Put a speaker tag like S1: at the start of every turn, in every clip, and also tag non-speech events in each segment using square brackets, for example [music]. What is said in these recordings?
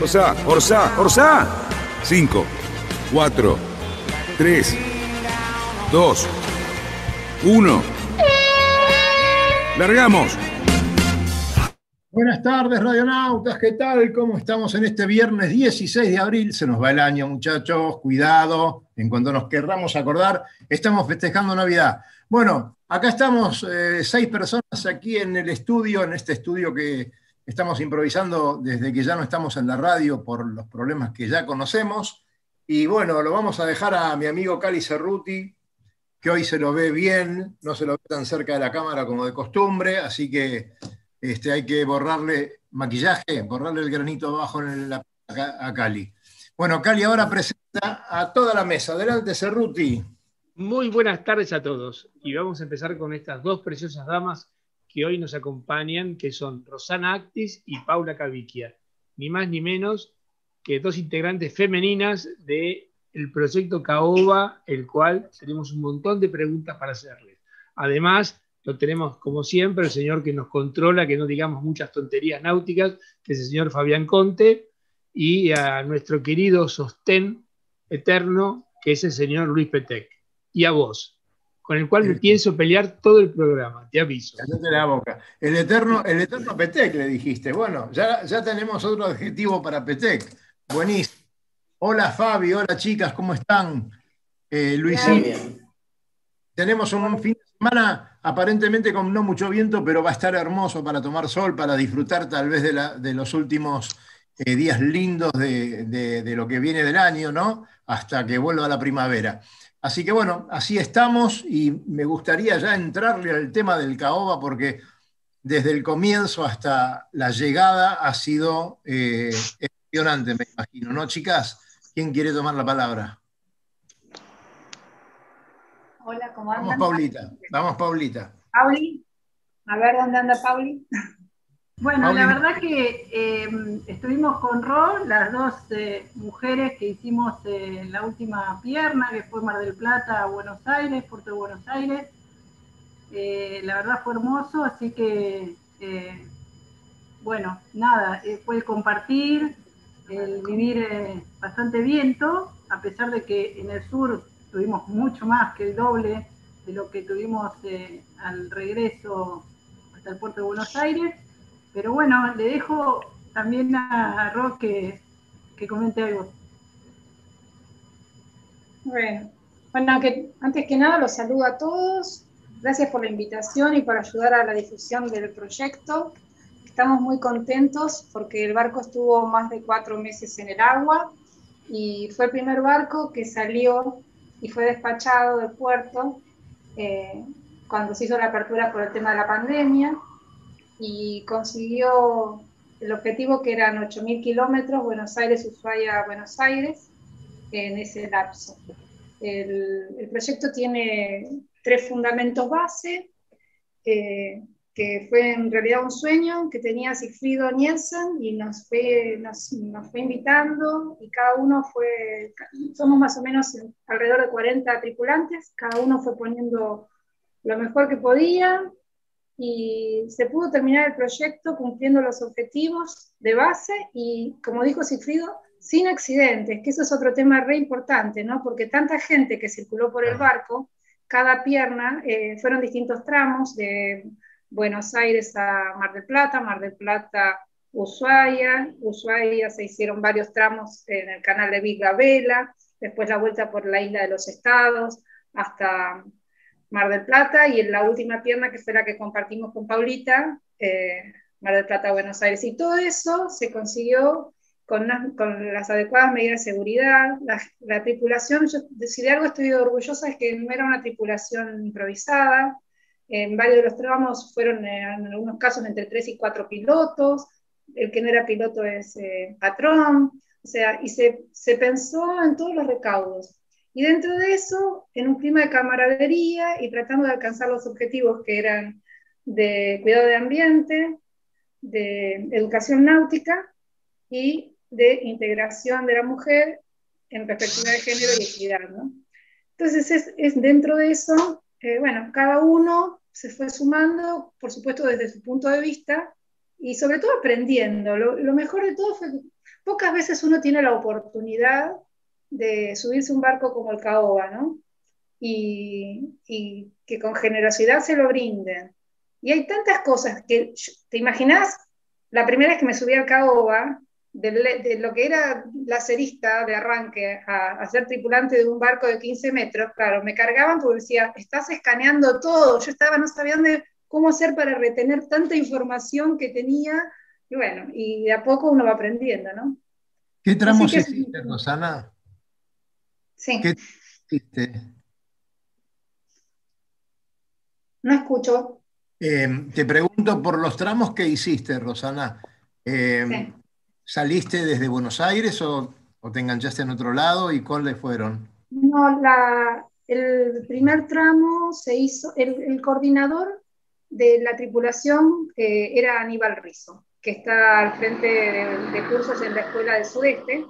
S1: Orsa, Orsa, Orsa. Cinco, cuatro, tres, dos, uno. ¡Largamos!
S2: Buenas tardes, radionautas, ¿qué tal? ¿Cómo estamos en este viernes 16 de abril? Se nos va el año, muchachos, cuidado, en cuanto nos querramos acordar, estamos festejando Navidad. Bueno, acá estamos eh, seis personas aquí en el estudio, en este estudio que estamos improvisando desde que ya no estamos en la radio por los problemas que ya conocemos. Y bueno, lo vamos a dejar a mi amigo Cali Cerruti, que hoy se lo ve bien, no se lo ve tan cerca de la cámara como de costumbre, así que este, hay que borrarle maquillaje, borrarle el granito abajo en la, a Cali. Bueno, Cali ahora presenta a toda la mesa. Adelante, Cerruti.
S3: Muy buenas tardes a todos. Y vamos a empezar con estas dos preciosas damas que hoy nos acompañan, que son Rosana Actis y Paula Cavicchia. Ni más ni menos que dos integrantes femeninas del el proyecto Caoba, el cual tenemos un montón de preguntas para hacerles. Además, lo tenemos como siempre, el señor que nos controla, que no digamos muchas tonterías náuticas, que es el señor Fabián Conte, y a nuestro querido sostén eterno, que es el señor Luis Petec. Y a vos, con el cual me pienso pelear todo el programa, te aviso.
S2: la boca. El eterno, el eterno Petec, le dijiste. Bueno, ya, ya tenemos otro adjetivo para Petec. Buenísimo. Hola Fabi, hola chicas, ¿cómo están? Eh, Tenemos un fin de semana aparentemente con no mucho viento, pero va a estar hermoso para tomar sol, para disfrutar tal vez de, los últimos eh, días lindos de, lo que viene del año, ¿no? Hasta que vuelva la primavera. Así que bueno, así estamos y me gustaría ya entrarle al tema del caoba porque desde el comienzo hasta la llegada ha sido eh, emocionante, me imagino, ¿no, chicas? ¿Quién quiere tomar la palabra?
S4: Hola, ¿cómo andan?
S2: Vamos, Paulita. Vamos, Paulita.
S4: Pauli, a ver dónde anda Pauli. Bueno, la verdad que em, estuvimos con Ro, las dos eh, mujeres que hicimos eh, la última pierna, que fue Mar del Plata a Buenos Aires, Puerto de Buenos Aires. Eh, la verdad fue hermoso, así que, bueno, nada, fue el compartir, el vivir bastante viento, a pesar de que en el sur tuvimos mucho más que el doble de lo que tuvimos eh, al regreso hasta el puerto de Buenos Aires. Pero bueno, le dejo también a, Rock que, comente algo.
S5: Bueno, bueno que, antes que nada los saludo a todos. Gracias por la invitación y por ayudar a la difusión del proyecto. Estamos muy contentos porque el barco estuvo más de cuatro meses en el agua y fue el primer barco que salió y fue despachado del puerto eh, cuando se hizo la apertura por el tema de la pandemia y consiguió el objetivo que eran 8.000 kilómetros, Buenos Aires, Ushuaia, Buenos Aires, en ese lapso. El, el proyecto tiene tres fundamentos base. Eh, que fue en realidad un sueño que tenía Sigfrido Nielsen y nos fue, nos, nos, fue invitando y cada uno fue, somos más o menos alrededor de 40 tripulantes, cada uno fue poniendo lo mejor que podía y se pudo terminar el proyecto cumpliendo los objetivos de base y, como dijo Sigfrido, sin accidentes, que eso es otro tema re importante, ¿no? Porque tanta gente que circuló por el barco, cada pierna, eh, fueron distintos tramos de Buenos Aires a Mar del Plata, Mar del Plata Ushuaia, Ushuaia se hicieron varios tramos en el canal de Villa Vela, después la vuelta por la isla de los estados hasta Mar del Plata y en la última pierna que fue la que compartimos con Paulita, eh, Mar del Plata, Buenos Aires. Y todo eso se consiguió con, las adecuadas medidas de seguridad. La, la tripulación, yo, si de algo estoy orgullosa es que no era una tripulación improvisada, en varios de los tramos fueron eh, en algunos casos entre tres y cuatro pilotos, el que no era piloto es eh, patrón, o sea, y se pensó en todos los recaudos. Y dentro de eso, en un clima de camaradería y tratando de alcanzar los objetivos que eran de cuidado de ambiente, de educación náutica y de integración de la mujer en perspectiva de género y equidad. ¿no? Entonces, es, es, dentro de eso, eh, bueno, cada uno se fue sumando, por supuesto, desde su punto de vista y sobre todo aprendiendo. Lo, lo mejor de todo fue que pocas veces uno tiene la oportunidad de subirse un barco como el Caoba, ¿no? Y, y, que con generosidad se lo brinden. Y hay tantas cosas que, ¿te imaginas? La primera vez que me subí al Caoba, de, de, lo que era la cerista de arranque a, a, ser tripulante de un barco de 15 metros, claro, me cargaban porque decía, estás escaneando todo, yo estaba, no sabía dónde, cómo hacer para retener tanta información que tenía, y bueno, y de a poco uno va aprendiendo, ¿no?
S2: ¿Qué tramos existen, Rosana?
S5: Sí.
S2: ¿Qué hiciste?
S5: No escucho.
S2: Eh, te pregunto por los tramos que hiciste, Rosana. Eh, sí. ¿Saliste desde Buenos Aires o, o, te enganchaste en otro lado y cuáles fueron?
S5: No, la, el primer tramo se hizo, el, el coordinador de la tripulación eh, era Aníbal Rizo, que está al frente de, de, cursos en la Escuela del Sudeste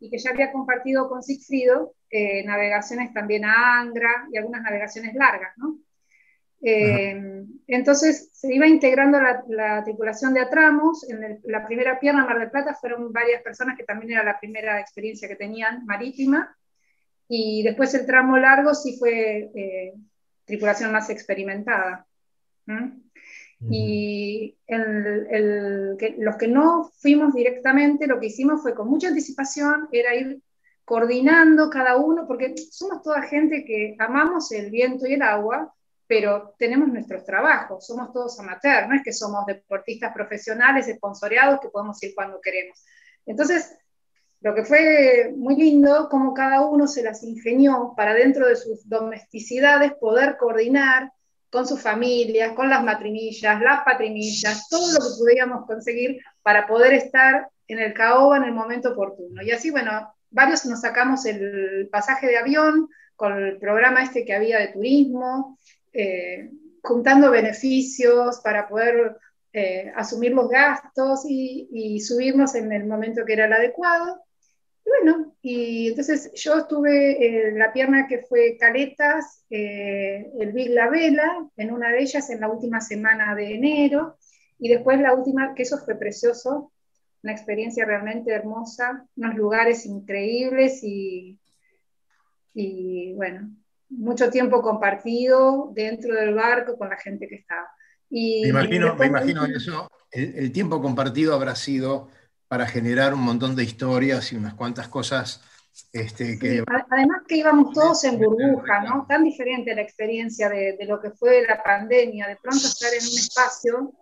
S5: y que ya había compartido con Sigfrido eh, navegaciones también a Angra y algunas navegaciones largas, ¿no? Eh, entonces se iba integrando la, la, tripulación de Atramos. En el, la primera pierna, Mar del Plata, fueron varias personas que también era la primera experiencia que tenían marítima. Y después el tramo largo sí fue eh, tripulación más experimentada. ¿Mm? Y el, que, los que no fuimos directamente, lo que hicimos fue con mucha anticipación, era ir coordinando cada uno, porque somos toda gente que amamos el viento y el agua, pero tenemos nuestros trabajos, somos todos amateurs, no es que somos deportistas profesionales, esponsoreados, que podemos ir cuando queremos. Entonces, lo que fue muy lindo, como cada uno se las ingenió para dentro de sus domesticidades poder coordinar con sus familias, con las matrimillas, las patrimillas, todo lo que pudiéramos conseguir para poder estar en el caoba en el momento oportuno. Y así, bueno, varios nos sacamos el pasaje de avión con el programa este que había de turismo, eh, juntando beneficios para poder eh, asumir los gastos y, y, subirnos en el momento que era el adecuado. Y bueno, y entonces yo estuve en la pierna que fue Caletas, eh, el Big La Vela, en una de ellas en la última semana de enero, y después la última, que eso fue precioso, una experiencia realmente hermosa, unos lugares increíbles y, y bueno, mucho tiempo compartido dentro del barco con la gente que estaba. Y,
S2: me imagino, me imagino eso, el, el, tiempo compartido habrá sido para generar un montón de historias y unas cuantas cosas. Este, que...
S5: Además que íbamos todos en burbuja, ¿no? Tan diferente la experiencia de, de, lo que fue la pandemia, de pronto estar en un espacio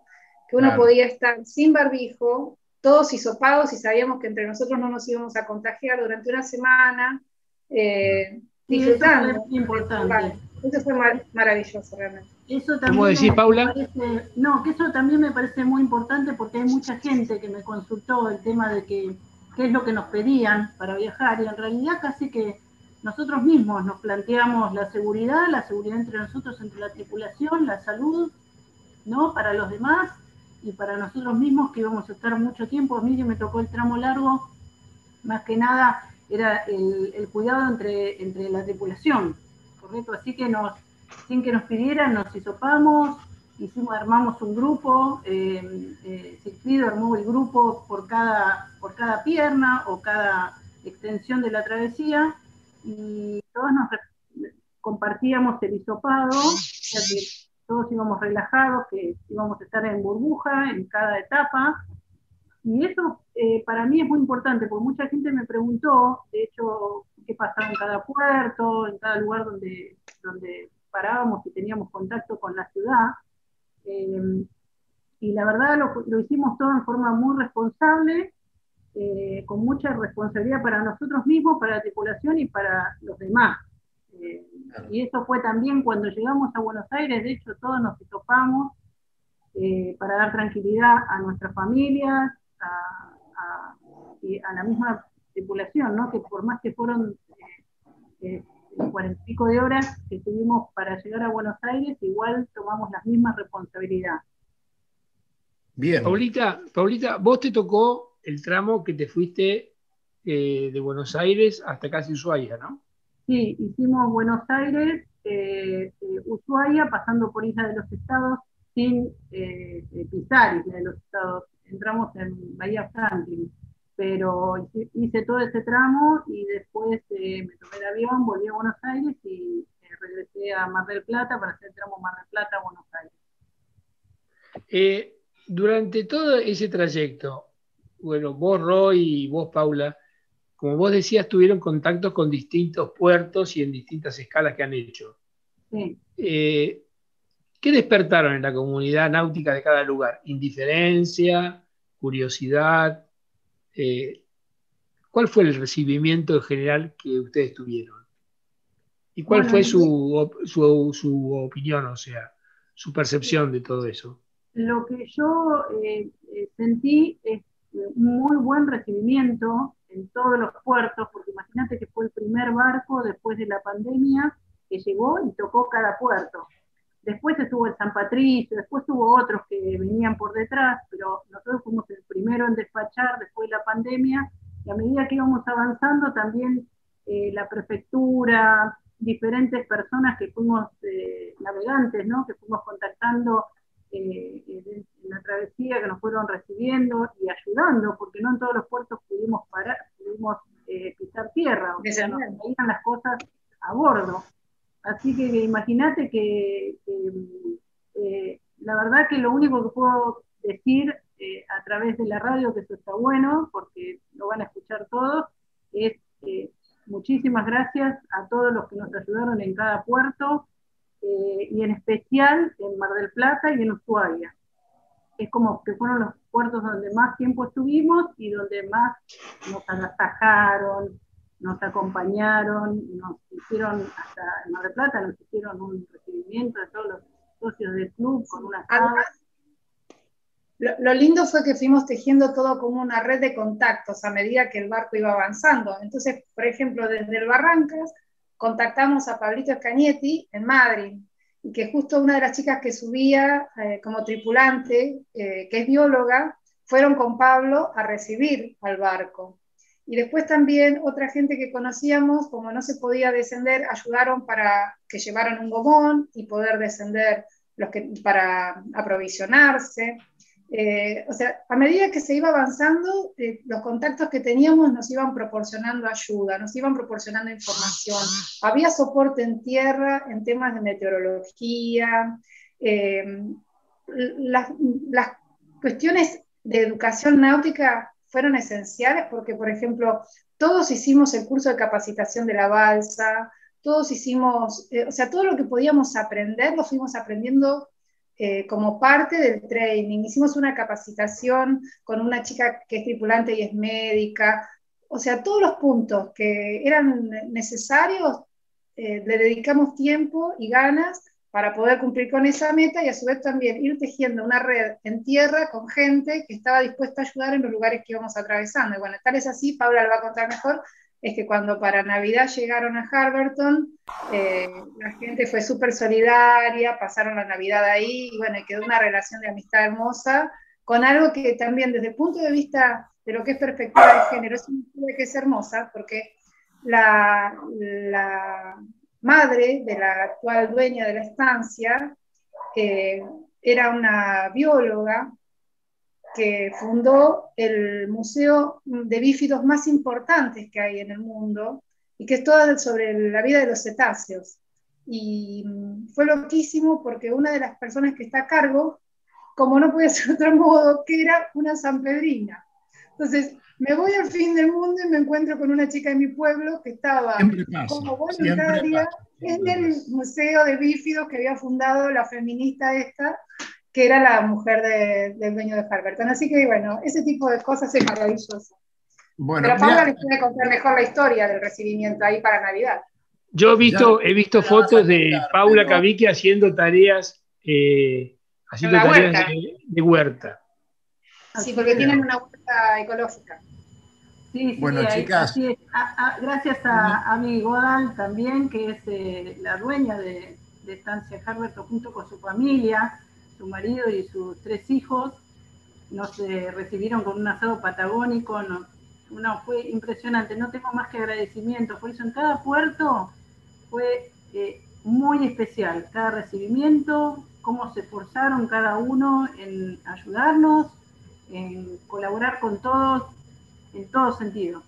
S5: que uno claro. podía estar sin barbijo, todos hisopados y sabíamos que entre nosotros no nos íbamos a contagiar durante una semana. Eh, disfrutando.
S4: Eso fue importante.
S5: Eso fue mar maravilloso realmente.
S3: Eso también ¿Cómo decís, Paula?
S4: Parece, no, que eso también me parece muy importante porque hay mucha gente que me consultó el tema de que qué es lo que nos pedían para viajar y en realidad casi que nosotros mismos nos planteamos la seguridad, la seguridad entre nosotros, entre la tripulación, la salud, ¿no? Para los demás y para nosotros mismos que íbamos a estar mucho tiempo. A mí que me tocó el tramo largo, más que nada era el, el, cuidado entre, entre la tripulación, ¿correcto? Así que nos, sin que nos pidieran, nos hisopamos, hicimos, armamos un grupo, eh, eh, Sigfrido armó el grupo por cada, por cada pierna o cada extensión de la travesía y todos nos compartíamos el hisopado, que todos íbamos relajados, que íbamos a estar en burbuja en cada etapa, y eso eh, para mí es muy importante, porque mucha gente me preguntó, de hecho, qué pasaba en cada puerto, en cada lugar donde, donde parábamos y teníamos contacto con la ciudad. Eh, y la verdad lo, lo, hicimos todo en forma muy responsable, eh, con mucha responsabilidad para nosotros mismos, para la tripulación y para los demás. Eh, y eso fue también cuando llegamos a Buenos Aires, de hecho todos nos topamos para dar tranquilidad a nuestras familias, a, la misma tripulación, ¿no? que por más que fueron cuarenta y pico de horas que tuvimos para llegar a Buenos Aires, igual tomamos las mismas responsabilidades.
S3: Bien. Paulita, Paulita, vos te tocó el tramo que te fuiste eh, de Buenos Aires hasta casi Ushuaia, ¿no?
S4: Sí, hicimos Buenos Aires, eh, Ushuaia, pasando por Isla de los Estados, sin pisar Isla de los Estados. Entramos en Bahía Franklin pero hice todo ese tramo y después eh, me tomé el avión, volví a Buenos Aires y eh, regresé a Mar del Plata para hacer el tramo Mar del Plata a Buenos Aires.
S3: Eh, durante todo ese trayecto, bueno, vos Roy y vos Paula, como vos decías, tuvieron contactos con distintos puertos y en distintas escalas que han hecho. Sí. ¿Qué despertaron en la comunidad náutica de cada lugar? ¿Indiferencia? ¿Curiosidad? Eh, ¿cuál fue el recibimiento en general que ustedes tuvieron? ¿Y cuál fue su, su, opinión, o sea, su percepción de todo eso?
S4: Lo que yo eh, eh, sentí es un muy buen recibimiento en todos los puertos, porque imagínate que fue el primer barco después de la pandemia que llegó y tocó cada puerto. Después estuvo el San Patricio, después hubo otros que venían por detrás, pero nosotros fuimos el primero en despachar después de la pandemia y a medida que íbamos avanzando también eh, la prefectura, diferentes personas que fuimos eh, navegantes, ¿no? que fuimos contactando eh, en, la travesía, que nos fueron recibiendo y ayudando, porque no en todos los puertos pudimos parar, pudimos pisar tierra, o sea, nos las cosas a bordo. Así que imagínate que, eh, la verdad que lo único que puedo decir eh, a través de la radio, que eso está bueno, porque lo van a escuchar todos, es eh, muchísimas gracias a todos los que nos ayudaron en cada puerto, y en especial en Mar del Plata y en Ushuaia. Es como que fueron los puertos donde más tiempo estuvimos y donde más nos agasajaron, nos acompañaron, nos hicieron, hasta en Mar del Plata, nos hicieron un recibimiento de todos los socios del club con una sala.
S5: Lo, lindo fue que fuimos tejiendo todo como una red de contactos a medida que el barco iba avanzando. Entonces, por ejemplo, desde el Barrancas contactamos a Pablito Escañetti en Madrid, y que justo una de las chicas que subía eh, como tripulante, eh, que es bióloga, fueron con Pablo a recibir al barco. Y después también otra gente que conocíamos, como no se podía descender, ayudaron para que llevaran un gomón y poder descender los que, para aprovisionarse. Eh, o sea, a medida que se iba avanzando, eh, los contactos que teníamos nos iban proporcionando ayuda, nos iban proporcionando información. Había soporte en tierra en temas de meteorología. Eh, las, las cuestiones de educación náutica fueron esenciales porque, por ejemplo, todos hicimos el curso de capacitación de la balsa, todos hicimos, eh, o sea, todo lo que podíamos aprender lo fuimos aprendiendo eh, como parte del training. Hicimos una capacitación con una chica que es tripulante y es médica. O sea, todos los puntos que eran necesarios, eh, le dedicamos tiempo y ganas para poder cumplir con esa meta y a su vez también ir tejiendo una red en tierra con gente que estaba dispuesta a ayudar en los lugares que íbamos atravesando. Y bueno, tal es así, Paula lo va a contar mejor, es que cuando para Navidad llegaron a Harberton, eh, la gente fue súper solidaria, pasaron la Navidad ahí y bueno, quedó una relación de amistad hermosa con algo que también desde el punto de vista de lo que es perspectiva de género es una historia que es hermosa porque la, la madre de la actual dueña de la estancia, era una bióloga que fundó el museo de bífidos más importantes que hay en el mundo y que es todo sobre la vida de los cetáceos. Y fue loquísimo porque una de las personas que está a cargo, como no puede ser de otro modo, que era una sanpedrina. Entonces, me voy al fin del mundo y me encuentro con una chica de mi pueblo que estaba como voluntaria en el Museo de Bífidos que había fundado la feminista esta, que era la mujer del dueño de Harberton. Así que bueno, ese tipo de cosas es maravilloso. Bueno, Pero Paula les puede contar mejor la historia del recibimiento ahí para Navidad.
S3: Yo he visto, he visto fotos de Paula Cavique haciendo tareas, eh, haciendo tareas de, huerta.
S5: Sí, porque tienen una huerta ecológica.
S6: Sí, sí, bueno, chicas. gracias a, a, mi Godal también, que es eh, la dueña de, Estancia Harberto, junto con su familia, su marido y sus tres hijos. Nos eh, recibieron con un asado patagónico. No, fue impresionante. No tengo más que agradecimiento. Por eso en cada puerto fue eh, muy especial. Cada recibimiento, cómo se esforzaron cada uno en ayudarnos, en colaborar con todos en todo sentido.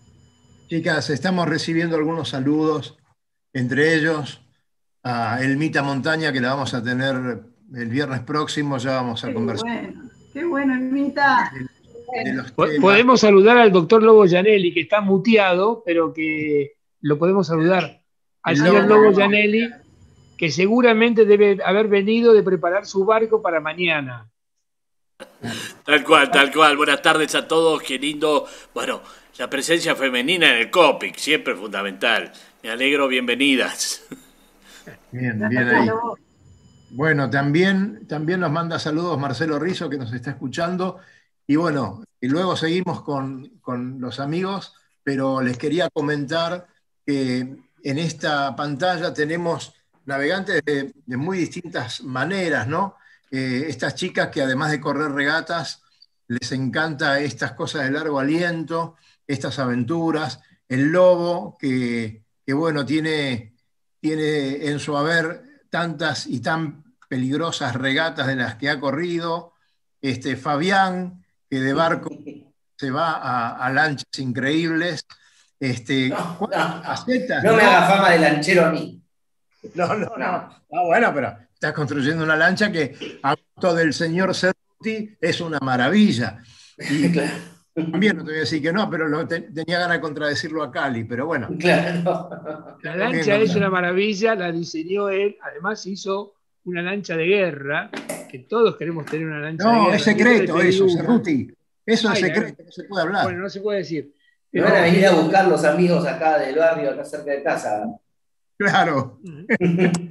S2: Chicas, estamos recibiendo algunos saludos, entre ellos a Elmita Montaña, que la vamos a tener el viernes próximo, ya vamos a conversar.
S6: Bueno, qué bueno, Elmita.
S3: Podemos saludar al doctor Lobo Janelli, que está muteado, pero que lo podemos saludar. Al señor Lobo Janelli, que seguramente debe haber venido de preparar su barco para mañana.
S7: Tal cual, tal cual. Buenas tardes a todos. Qué lindo. Bueno, la presencia femenina en el COPIC, siempre fundamental. Me alegro, bienvenidas.
S2: Bien, bien ahí. Bueno, también, también nos manda saludos Marcelo Rizo, que nos está escuchando. Y bueno, y luego seguimos con, los amigos, pero les quería comentar que en esta pantalla tenemos navegantes de muy distintas maneras, ¿no? Eh, estas chicas que además de correr regatas, les encanta estas cosas de largo aliento, estas aventuras, el lobo que, bueno, tiene, tiene en su haber tantas y tan peligrosas regatas de las que ha corrido, este, Fabián, que de barco se va a, lanchas increíbles. Este,
S8: no, no, me haga fama de lanchero a mí.
S2: No, no, no. Ah, bueno, pero estás construyendo una lancha que auto del señor Cerruti es una maravilla. [laughs] También no te voy a decir que no, pero tenía ganas de contradecirlo a Cali, pero bueno.
S3: Claro. La lancha es una maravilla, la diseñó él, además hizo una lancha de guerra, que todos queremos tener una lancha de guerra.
S2: No, es secreto eso, Cerruti. Eso es secreto, no se puede hablar.
S3: Bueno, no se puede decir.
S8: Me van a venir a buscar los amigos acá del barrio, acá cerca de casa.
S2: Claro. [laughs]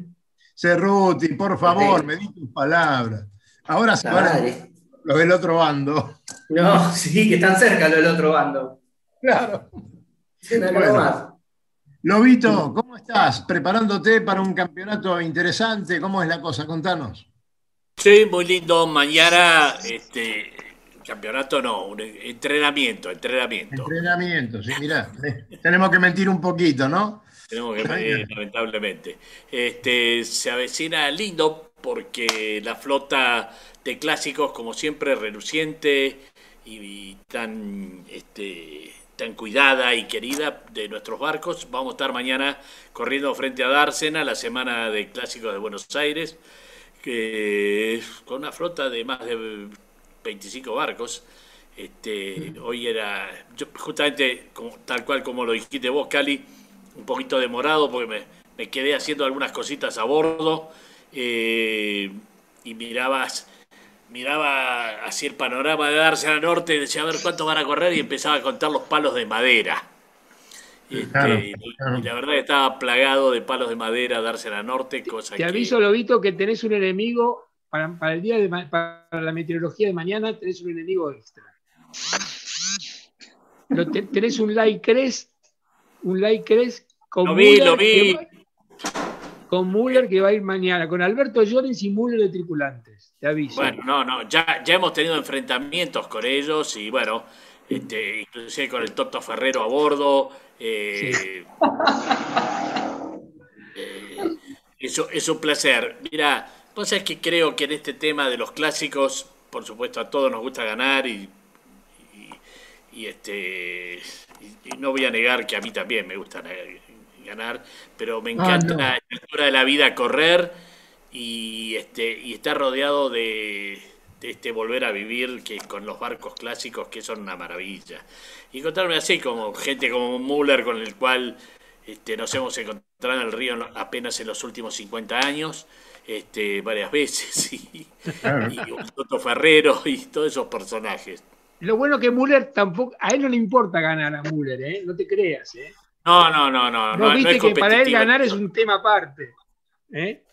S2: Cerruti, por favor, me di tus palabras. Ahora se van los del otro bando.
S8: No, [laughs] sí, que están cerca los del otro bando.
S2: Claro. Bueno, Lobito, ¿cómo estás? ¿Preparándote para un campeonato interesante? ¿Cómo es la cosa? Contanos.
S7: Sí, muy lindo. Mañana, este, campeonato no, un entrenamiento, entrenamiento.
S2: Entrenamiento, sí, mirá. tenemos que mentir un poquito, ¿no?
S7: Tenemos que pedir, lamentablemente. Este, se avecina lindo porque la flota de clásicos, como siempre, reluciente y, tan, este, tan cuidada y querida de nuestros barcos. Vamos a estar mañana corriendo frente a Dársena, la semana de clásicos de Buenos Aires, que, con una flota de más de 25 barcos. Este, hoy era, justamente tal cual como lo dijiste vos, Cali, un poquito demorado porque me, quedé haciendo algunas cositas a bordo eh, y mirabas miraba así el panorama de darse al norte, decía a ver cuánto van a correr y empezaba a contar los palos de madera. Este, y, la verdad estaba plagado de palos de madera darse al norte, cosa
S3: Te aviso, Lobito, que tenés un enemigo para, el día de para la meteorología de mañana, tenés un enemigo extra. tenés un like cres, un like cres con
S7: lo vi, lo vi.
S3: con Müller que va a ir mañana, con Alberto Llorens y Müller de tripulantes, te aviso.
S7: Bueno, no, no, ya, ya hemos tenido enfrentamientos con ellos y bueno, este, inclusive con el Toto Ferrero a bordo. Eh, [laughs] eh, eso es un placer. Mira, vos sabés que creo que en este tema de los clásicos, por supuesto a todos nos gusta ganar y, y, este y, no voy a negar que a mí también me gusta ganar, pero me ah, encanta la altura de la vida correr y, este, y estar rodeado de, este volver a vivir que con los barcos clásicos que son una maravilla. Y encontrarme así como gente como Müller con el cual este, nos hemos encontrado en el río apenas en los últimos 50 años, este, varias veces, [laughs] y, Toto Ferrero y todos esos personajes.
S3: Lo bueno que Müller tampoco, a él no le importa ganar a Müller, ¿eh? no te creas. ¿eh?
S7: No, no, no, no. No,
S3: viste que para él ganar es un tema aparte. ¿eh?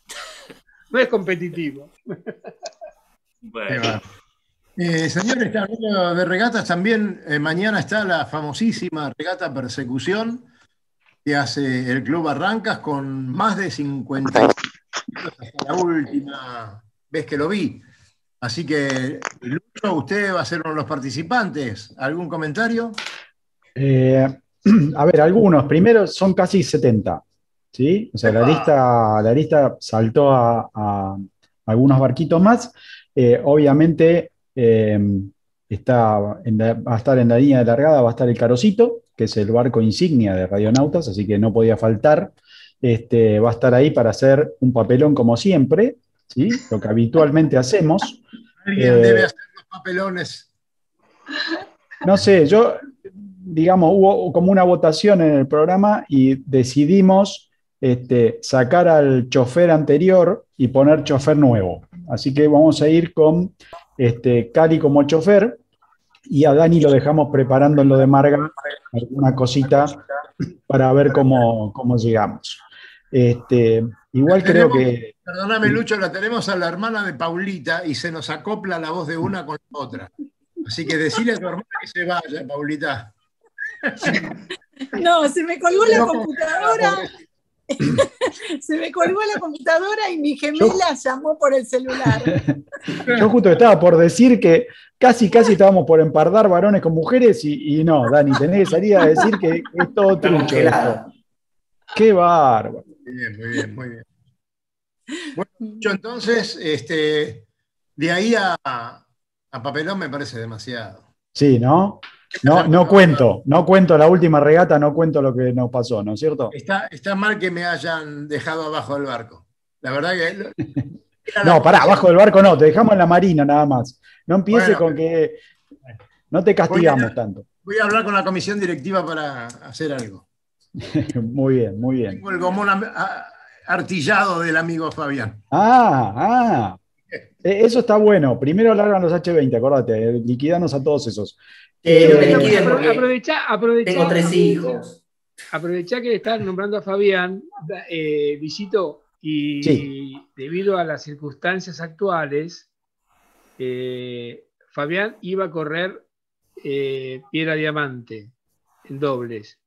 S3: No es competitivo.
S2: Bueno. Eh, señores, hablando de regatas, también eh, mañana está la famosísima regata Persecución que hace el Club Barrancas con más de 50 hasta la última vez que lo vi. Así que, Lucho, usted va a ser uno de los participantes. ¿Algún comentario?
S9: Eh, [clears throat] a ver, algunos. Primero son casi 70. ¿sí? O sea, la lista, la lista saltó a, algunos barquitos más. obviamente, eh, está va a estar en la línea de largada, va a estar el Carocito, que es el barco insignia de Radionautas, así que no podía faltar. Este, va a estar ahí para hacer un papelón como siempre, ¿sí? lo que habitualmente hacemos. [laughs]
S2: Alguien debe eh, hacer los papelones.
S9: No sé, yo, digamos, hubo como una votación en el programa y decidimos este, sacar al chofer anterior y poner chofer nuevo. Así que vamos a ir con este, Cali como chofer, y a Dani lo dejamos preparando en lo de Marga alguna cosita para ver cómo, llegamos. Este, igual creo que.
S2: Perdóname, Lucho, la tenemos a la hermana de Paulita y se nos acopla la voz de una con la otra. Así que decirle a tu hermana que se vaya, Paulita. [laughs]
S4: No, se me colgó la computadora. [laughs] Se me colgó la computadora y mi gemela llamó por el celular. [laughs]
S9: Yo justo estaba por decir que casi, casi estábamos por empardar varones con mujeres y, no, Dani, tenés que salir a decir que es todo trucho. Qué bárbaro.
S2: Muy bien, muy bien, muy bien. Bueno, yo entonces, este, de ahí a, a papelón me parece demasiado.
S9: Sí, ¿no? No, no cuento, no cuento la última regata, no cuento lo que nos pasó, ¿no es cierto?
S2: Está, está mal que me hayan dejado abajo del barco. La verdad que.
S9: no, pará, abajo del barco no, te dejamos en la marina nada más. No empieces con que. No te castigamos tanto.
S2: Voy a hablar con la comisión directiva para hacer algo. [laughs]
S9: muy bien, muy bien.
S2: Tengo el gomón artillado del amigo Fabián.
S9: Ah, ah. [laughs] E, eso está bueno. Primero largan los H20, acordate, liquidanos a todos esos.
S3: Eh, aprovecha,
S8: Tengo tres hijos.
S3: Aprovecha que estás nombrando a Fabián, eh, visito, y debido a las circunstancias actuales, eh, Fabián iba a correr piedra diamante en dobles.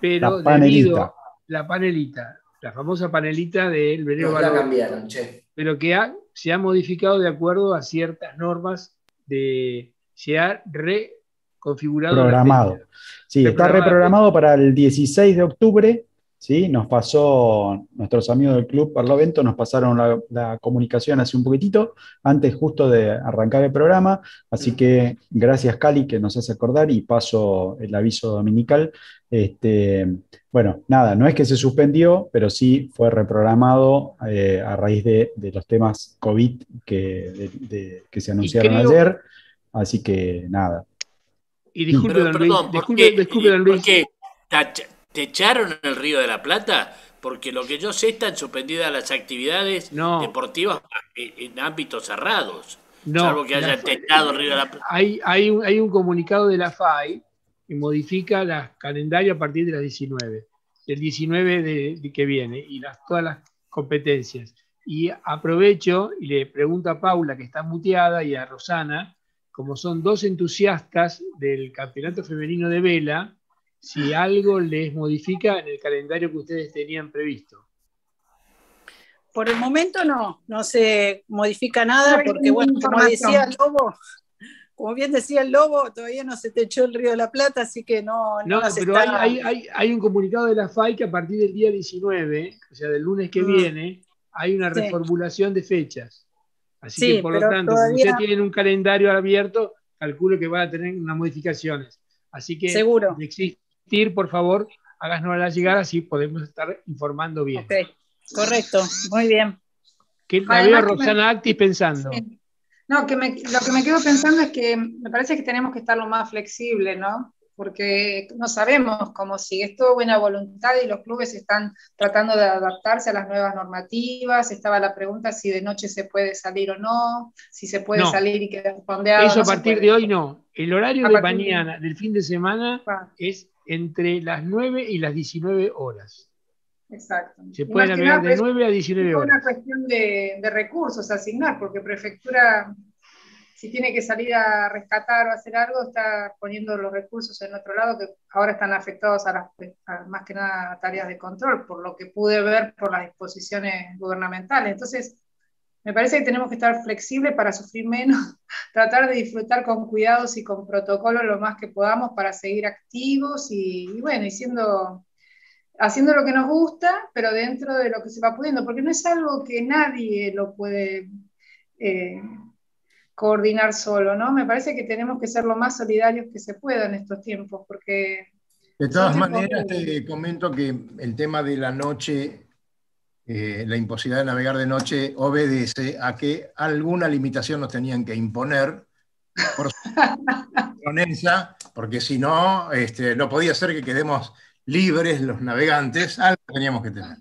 S3: Pero
S9: la panelita.
S3: la panelita, la famosa panelita del
S8: Venero no, cambiaron, che.
S3: Pero que se ha modificado de acuerdo a ciertas normas de. Se ha re configurado.
S9: Programado. Sí, está reprogramado para el 16 de octubre. ¿sí? Nos pasó, nuestros amigos del Club Parlamento nos pasaron la, comunicación hace un poquitito, antes justo de arrancar el programa. Así que gracias, Cali, que nos hace acordar y paso el aviso dominical. Este, bueno, nada, no es que se suspendió, pero sí fue reprogramado eh, a raíz de, los temas COVID que, que se anunciaron ayer. Así que nada,
S7: y disculpe, don Luis, disculpe, ¿Te echaron en el Río de la Plata? Porque lo que yo sé están suspendidas las actividades deportivas en ámbitos cerrados. No, salvo que haya techado el Río de la Plata.
S3: Hay, hay, un, hay un comunicado de la FAI que modifica el calendario a partir de las 19, del 19 de, que viene, y las, todas las competencias. Y aprovecho y le pregunto a Paula, que está muteada, y a Rosana, como son dos entusiastas del campeonato femenino de vela, si algo les modifica en el calendario que ustedes tenían previsto.
S4: Por el momento no, no se modifica nada porque, bueno, como decía el Lobo, como bien decía el Lobo, todavía no se te echó el Río de la Plata, así que no.
S3: No, pero hay, un comunicado de la FAI que a partir del día 19, o sea, del lunes que mm. viene, hay una reformulación de fechas. Así que por lo tanto, si ustedes tienen un calendario abierto, calculo que va a tener unas modificaciones. Así que
S4: Seguro.
S3: de existir, por favor, háganos la llegada, así podemos estar informando bien.
S4: Ok, correcto, muy bien.
S3: Que la veo a Roxana Actis pensando.
S6: No, que lo que me quedo pensando es que me parece que tenemos que estar lo más flexible, ¿no? Porque no sabemos cómo sigue. Es todo buena voluntad y los clubes están tratando de adaptarse a las nuevas normativas. Estaba la pregunta si de noche se puede salir o no, si se puede salir y quedar fondeado.
S3: Eso a partir de hoy no. El horario de mañana, del fin de semana, ah. es entre las 9 y las 19 horas.
S6: Exacto.
S3: Se puede navegar de 9 a 19 horas.
S6: Es una cuestión de, de recursos asignar, porque prefectura
S5: si tiene que salir a rescatar o hacer algo, está poniendo los recursos en otro lado que ahora están afectados a las, más que nada tareas de control, por lo que pude ver por las disposiciones gubernamentales. Entonces, me parece que tenemos que estar flexibles para sufrir menos, [laughs] tratar de disfrutar con cuidados y con protocolos lo más que podamos para seguir activos y, bueno, y haciendo lo que nos gusta, pero dentro de lo que se va pudiendo, porque no es algo que nadie lo puede eh, coordinar solo, ¿no? Me parece que tenemos que ser lo más solidarios que se pueda en estos tiempos, porque...
S2: De todas maneras, te comento que el tema de la noche, eh, la imposibilidad de navegar de noche, obedece a que alguna limitación nos tenían que imponer por [laughs] porque si no, este, no podía ser que quedemos libres los navegantes, algo teníamos que tener.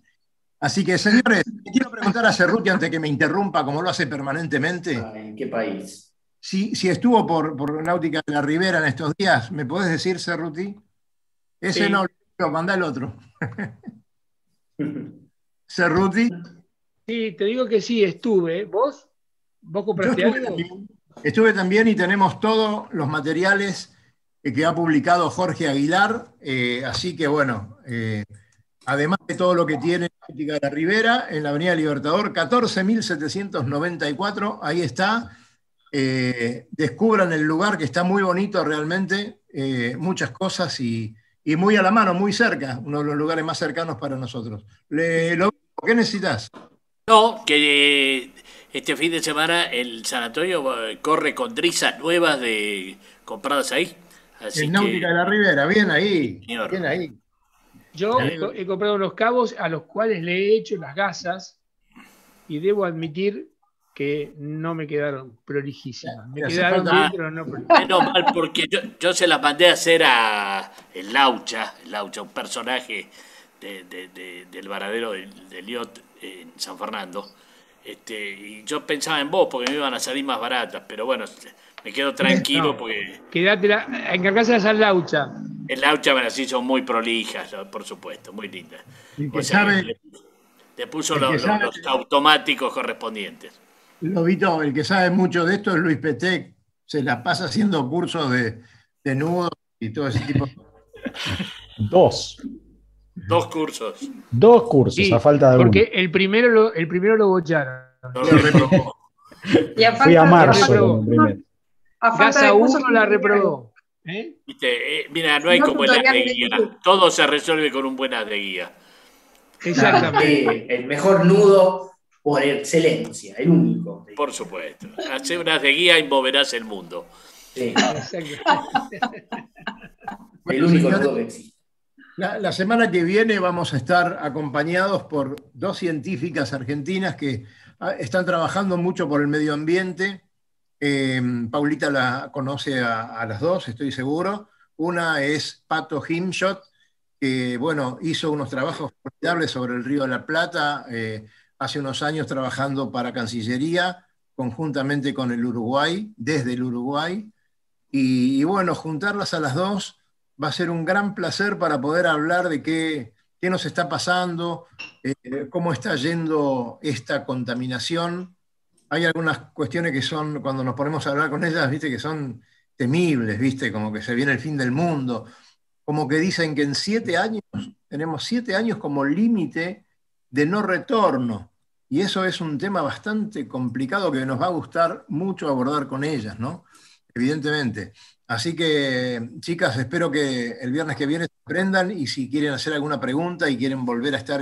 S2: Así que, señores, quiero preguntar a Cerruti antes que me interrumpa, como lo hace permanentemente.
S8: ¿En qué país?
S2: Si, si estuvo por, por, Náutica de la Ribera en estos días, ¿me podés decir, Cerruti? Ese no, lo manda el otro. Cerruti.
S3: Sí, te digo que sí, estuve. ¿Vos? ¿Vos compraste algo?
S2: estuve también y tenemos todos los materiales que ha publicado Jorge Aguilar, eh, así que bueno. Eh, además de todo lo que tiene de la Ribera, en la Avenida Libertador, 14.794, ahí está. Eh, descubran el lugar que está muy bonito realmente, eh, muchas cosas y, muy a la mano, muy cerca, uno de los lugares más cercanos para nosotros. ¿Qué necesitas?
S7: No, que este fin de semana el sanatorio eh, corre con drisas nuevas de compradas ahí.
S2: en Náutica de la Ribera, bien ahí. Bien ahí.
S3: Yo he comprado unos cabos a los cuales le he hecho las gasas y debo admitir que no me quedaron prolijísimas. Me quedaron bien, pero no
S7: Menos mal, porque yo, se las mandé a hacer a el Laucha, el Laucha, un personaje del varadero del, Liot en San Fernando. Este, y yo pensaba en vos porque me iban a salir más baratas, pero bueno, me quedo tranquilo porque.
S3: Quédate, encargásela al Laucha.
S7: El Laucha, bueno, sí, son muy prolijas, por supuesto, muy lindas. le, puso los, automáticos correspondientes.
S2: Lobito, el que sabe mucho de esto es Luis Petec. Se la pasa haciendo cursos de, de nudos y todo ese tipo. [laughs]
S9: Dos.
S7: Dos cursos.
S9: Dos cursos, a falta de
S3: Porque el primero lo, el primero lo bocharon. No lo reprobó.
S9: Fui a marzo.
S3: A falta de uno la reprobó.
S7: ¿Eh? ¿Eh? mira, no hay como el de guía. Todo se resuelve con un buen as de guía.
S8: Exactamente. el mejor nudo por excelencia, el único.
S7: Por supuesto. Hace unas de guía y moverás el mundo. Sí.
S8: el único nudo que existe.
S2: La, la, semana que viene vamos a estar acompañados por dos científicas argentinas que ah, están trabajando mucho por el medio ambiente Em, Paulita la conoce a, las dos, estoy seguro. Una es Pato Himshot, que bueno, hizo unos trabajos formidables sobre el río de la Plata eh, hace unos años trabajando para Cancillería, conjuntamente con el Uruguay, desde el Uruguay. Y, bueno, juntarlas a las dos va a ser un gran placer para poder hablar de qué, qué nos está pasando, eh, cómo está yendo esta contaminación hay algunas cuestiones que son, cuando nos ponemos a hablar con ellas, viste, que son temibles, viste, como que se viene el fin del mundo, como que dicen que en siete años, tenemos siete años como límite de no retorno. Y eso es un tema bastante complicado que nos va a gustar mucho abordar con ellas, ¿no? Evidentemente. Así que, chicas, espero que el viernes que viene se aprendan y si quieren hacer alguna pregunta y quieren volver a estar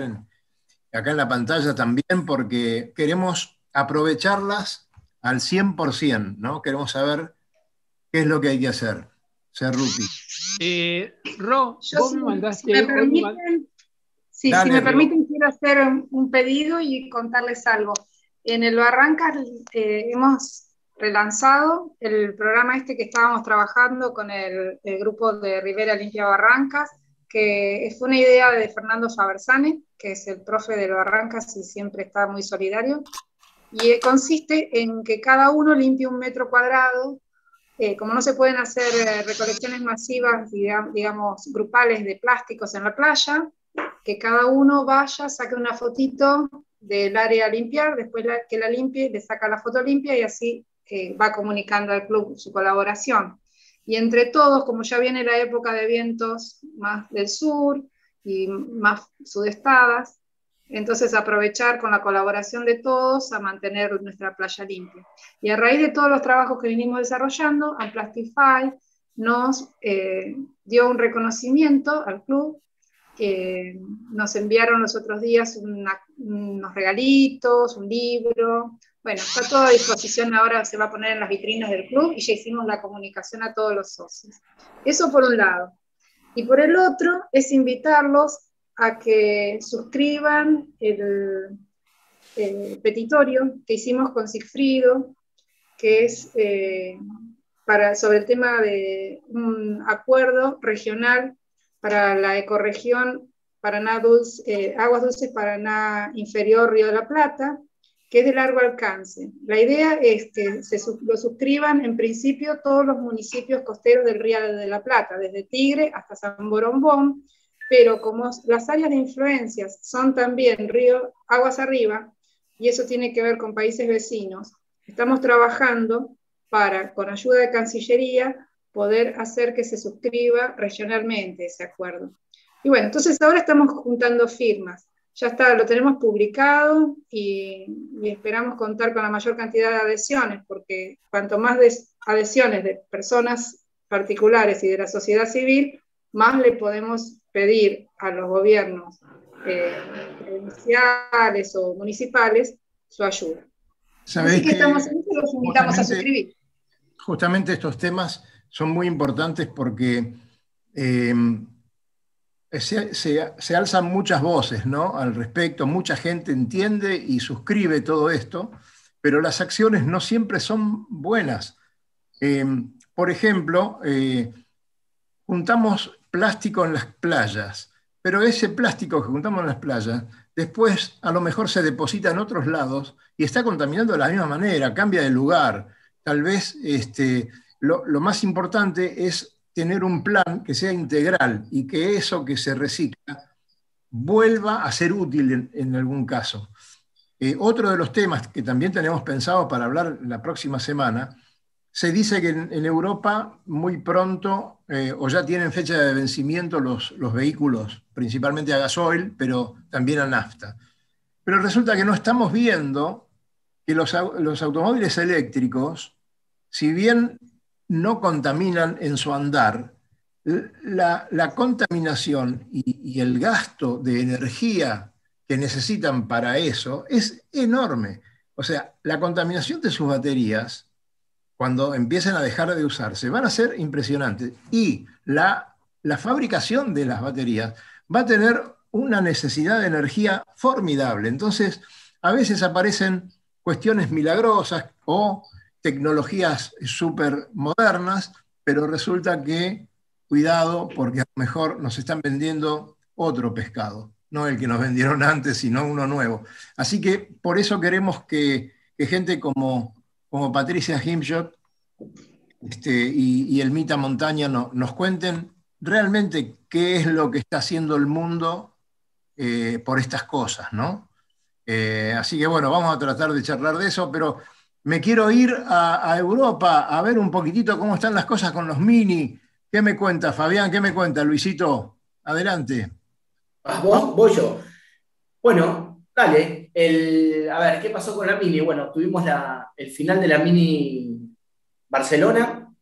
S2: acá en la pantalla también, porque queremos aprovecharlas al 100%, ¿no? Queremos saber qué es lo que hay que hacer. Cerruti.
S3: Eh, Ro, vos me mandaste...
S5: Si me permiten, sí, si me permiten, quiero hacer un, pedido y contarles algo. En el Barrancas eh, hemos relanzado el programa este que estábamos trabajando con el, grupo de Rivera Limpia Barrancas, que fue una idea de Fernando Fabersane, que es el profe de Barrancas y siempre está muy solidario, y consiste en que cada uno limpie un metro cuadrado. Eh, como no se pueden hacer eh, recolecciones masivas, digamos, grupales de plásticos en la playa, que cada uno vaya, saque una fotito del área a limpiar, después que la limpie, le saca la foto limpia y así eh, va comunicando al club su colaboración. Y entre todos, como ya viene la época de vientos más del sur y más sudestadas, entonces aprovechar con la colaboración de todos a mantener nuestra playa limpia. Y a raíz de todos los trabajos que vinimos desarrollando, Amplastify nos eh, dio un reconocimiento al club, nos enviaron los otros días unos regalitos, un libro, bueno, está todo a disposición ahora, se va a poner en las vitrinas del club y ya hicimos la comunicación a todos los socios. Eso por un lado. Y por el otro es invitarlos a que suscriban el, petitorio que hicimos con Sigfrido, que es eh, para, sobre el tema de un acuerdo regional para la ecorregión Paraná Dulce, eh, Aguas Dulces Paraná Inferior Río de la Plata, que es de largo alcance. La idea es que se lo suscriban en principio todos los municipios costeros del Río de la Plata, desde Tigre hasta San Borombón, pero como las áreas de influencias son también río, aguas arriba, y eso tiene que ver con países vecinos, estamos trabajando para, con ayuda de Cancillería, poder hacer que se suscriba regionalmente ese acuerdo. Y bueno, entonces ahora estamos juntando firmas ya está, lo tenemos publicado y, esperamos contar con la mayor cantidad de adhesiones, porque cuanto más adhesiones de personas particulares y de la sociedad civil, más le podemos pedir a los gobiernos eh, provinciales o municipales su ayuda.
S2: Así que, estamos los invitamos a suscribir. Justamente estos temas son muy importantes porque eh, se, alzan muchas voces ¿no? al respecto, mucha gente entiende y suscribe todo esto, pero las acciones no siempre son buenas. Em, por ejemplo, eh, juntamos plástico en las playas, pero ese plástico que juntamos en las playas después a lo mejor se deposita en otros lados y está contaminando de la misma manera, cambia de lugar. Tal vez este, lo, más importante es tener un plan que sea integral y que eso que se recicla vuelva a ser útil en, algún caso. Eh, otro de los temas que también tenemos pensado para hablar la próxima semana, se dice que en, Europa muy pronto, eh, o ya tienen fecha de vencimiento los, los vehículos, principalmente a gasoil, pero también a nafta. Pero resulta que no estamos viendo que los, los automóviles eléctricos, si bien no contaminan en su andar, la, contaminación y, el gasto de energía que necesitan para eso es enorme. O sea, la contaminación de sus baterías, cuando empiecen a dejar de usarse, van a ser impresionantes. Y la, fabricación de las baterías va a tener una necesidad de energía formidable. Entonces, a veces aparecen cuestiones milagrosas o tecnologías súper modernas, pero resulta que, cuidado, porque a lo mejor nos están vendiendo otro pescado, no el que nos vendieron antes, sino uno nuevo. Así que por eso queremos que, gente como, como Patricia Himshot este, y, el Mita Montaña nos cuenten realmente qué es lo que está haciendo el mundo eh, por estas cosas, ¿no? Eh, así que bueno, vamos a tratar de charlar de eso, pero me quiero ir a, Europa a ver un poquitito cómo están las cosas con los mini. ¿Qué me cuenta, Fabián? ¿Qué me cuenta, Luisito? Adelante.
S8: Ah, ¿Vos? Voy yo. Bueno, dale. A ver, ¿qué pasó con la mini? Bueno, tuvimos el final de la mini Barcelona,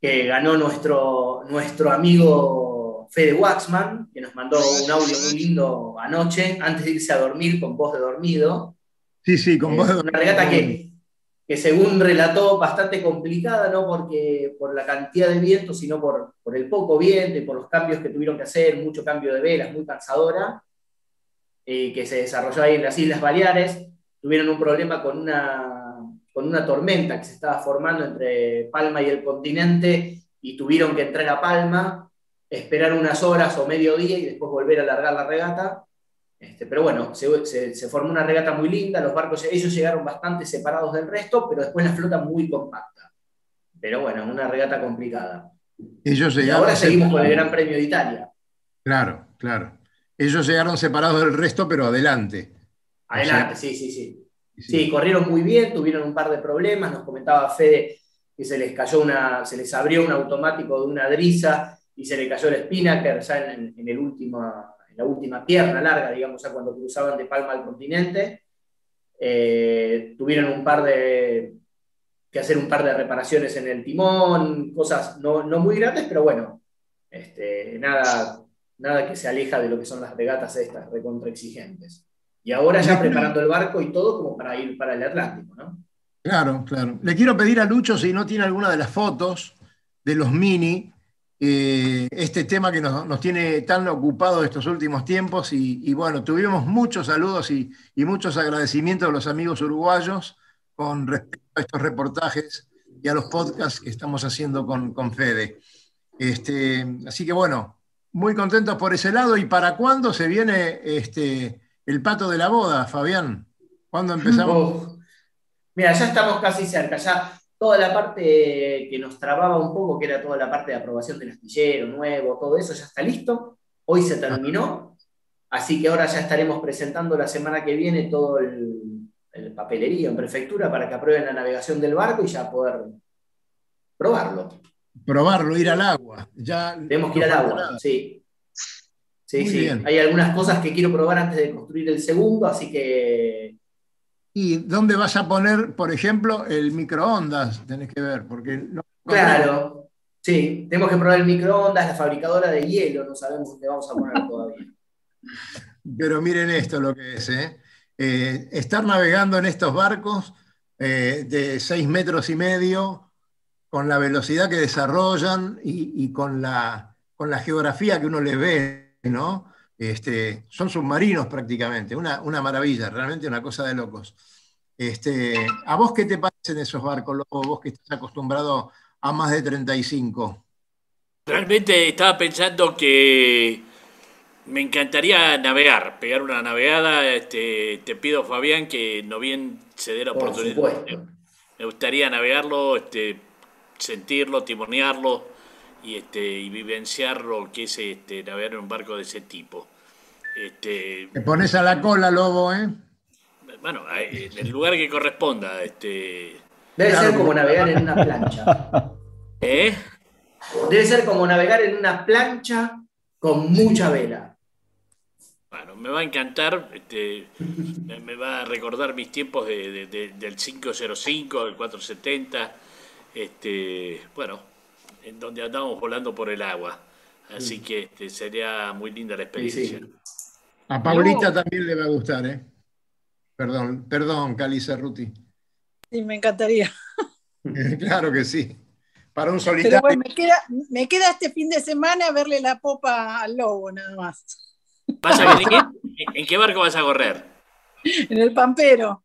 S8: que ganó nuestro, nuestro amigo Fede Waxman, que nos mandó un audio muy lindo anoche, antes de irse a dormir con voz de dormido.
S2: Sí, sí, con voz de
S8: dormido. Una regata que que según relató bastante complicada, no porque por la cantidad de viento, sino por, por el poco viento y por los cambios que tuvieron que hacer, mucho cambio de velas, muy cansadora, eh, que se desarrolló ahí en las Islas Baleares. Tuvieron un problema con una, con una tormenta que se estaba formando entre Palma y el continente y tuvieron que entrar a Palma, esperar unas horas o medio día y después volver a alargar la regata. Este, pero bueno, se, formó una regata muy linda, los barcos, ellos llegaron bastante separados del resto, pero después la flota muy compacta. Pero bueno, una regata complicada.
S2: Ellos
S8: y ahora seguimos con el Gran Premio de Italia.
S2: Claro, claro. Ellos llegaron separados del resto, pero adelante.
S8: Adelante, sí, sí, sí. Sí, corrieron muy bien, tuvieron un par de problemas, nos comentaba Fede que se les cayó una, se les abrió un automático de una driza y se le cayó el spinnaker ya en, el último, en la última pierna larga, digamos, ya cuando cruzaban de Palma al continente. Eh, tuvieron un par de que hacer un par de reparaciones en el timón, cosas no, no muy grandes, pero bueno, este, nada, nada que se aleja de lo que son las regatas estas recontra exigentes. Y ahora ya preparando el barco y todo como para ir para el Atlántico, ¿no?
S2: Claro, claro. Le quiero pedir a Lucho si no tiene alguna de las fotos de los mini, eh, este tema que nos, tiene tan ocupados estos últimos tiempos. Y, bueno, tuvimos muchos saludos y, muchos agradecimientos a los amigos uruguayos con respecto a estos reportajes y a los podcasts que estamos haciendo con, con Fede. Este, así que bueno, muy contentos por ese lado. ¿Y para cuándo se viene este, el pato de la boda, Fabián? ¿Cuándo empezamos?
S8: mira, ya estamos casi cerca. Ya toda la parte que nos trababa un poco, que era toda la parte de aprobación del astillero nuevo, todo eso ya está listo. Hoy se terminó. Así que ahora ya estaremos presentando la semana que viene todo el, el papelería en prefectura para que aprueben la navegación del barco y ya poder probarlo
S2: probarlo, ir al agua. Ya
S8: Tenemos que ir al agua, sí. Sí, sí. Hay algunas cosas que quiero probar antes de construir el segundo, así que.
S2: ¿Y dónde vas a poner, por ejemplo, el microondas? Tenés que ver, porque
S8: Claro, sí. Tenemos que probar el microondas, la fabricadora de hielo, no sabemos dónde vamos a poner todavía. [laughs]
S2: Pero miren esto lo que es, ¿eh? eh estar navegando en estos barcos eh, de seis metros y medio, con la velocidad que desarrollan y, con, la, con la geografía que uno les ve, ¿no? Este, son submarinos prácticamente, una, maravilla, realmente una cosa de locos. Este, ¿A vos qué te parecen esos barcos, Lobo? Vos que estás acostumbrado a más de 35.
S7: Realmente estaba pensando que me encantaría navegar, pegar una navegada. Este, te pido, Fabián, que no bien se dé la oportunidad. Me gustaría navegarlo. Este, sentirlo, timonearlo y, este, y vivenciar lo que es este, navegar en un barco de ese tipo. Este,
S2: Te pones a la cola, lobo, ¿eh?
S7: Bueno, en el lugar que corresponda. Este...
S8: Debe ser como navegar en una plancha.
S7: ¿Eh?
S8: Debe ser como navegar en una plancha con mucha vela.
S7: Bueno, me va a encantar, este, me, va a recordar mis tiempos de, del 505, del 470, este, bueno, en donde andamos volando por el agua. Así que este, sería muy linda la experiencia.
S2: A Paulita también le va a gustar, ¿eh? Perdón, perdón, Cali Cerruti.
S4: Sí, me encantaría. [laughs]
S2: claro que sí. Para un solitario.
S4: Pero bueno, me queda, me queda este fin de semana verle la popa al lobo, nada más. [laughs]
S7: ¿En qué barco vas a correr?
S4: En el Pampero.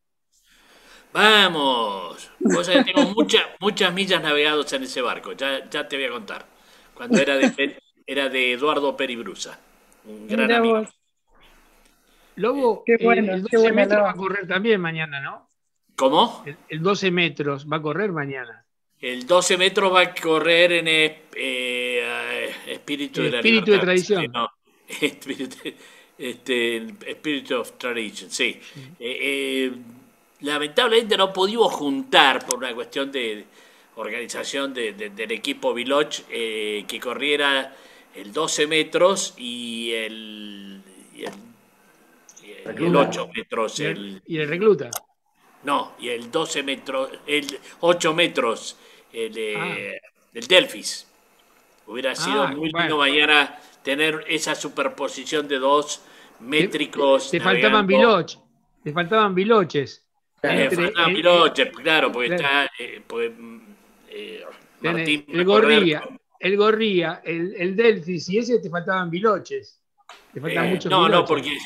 S7: Vamos. Vos tengo muchas, muchas millas navegadas en ese barco, ya, ya te voy a contar. Cuando era de, [laughs] era de Eduardo Peribrusa, un gran amigo.
S3: Lobo, qué bueno, el, 12 metros va a correr también mañana, ¿no?
S7: ¿Cómo?
S3: El, 12 metros va a correr mañana.
S7: El 12 metros va a correr en eh, espíritu, de,
S3: espíritu de tradición.
S7: no, [laughs] espíritu, este, Spirit of Tradition, sí. Eh, eh, lamentablemente no pudimos juntar por una cuestión de organización del equipo Viloch eh, que corriera el 12 metros y el, y el, 8 metros. El,
S3: ¿Y el recluta?
S7: No, y el 12 metros, el 8 metros, el, ah. Delfis. Hubiera sido ah, muy lindo mañana tener esa superposición de dos métricos.
S3: Te, faltaban Viloch, te faltaban Viloches.
S7: Eh, Fernando claro, porque está eh, pues, eh, Martín.
S3: El Gorría, el Gorría, el, el Delfis y ese te faltaban Biloches. Te faltan muchos
S7: No, no, porque.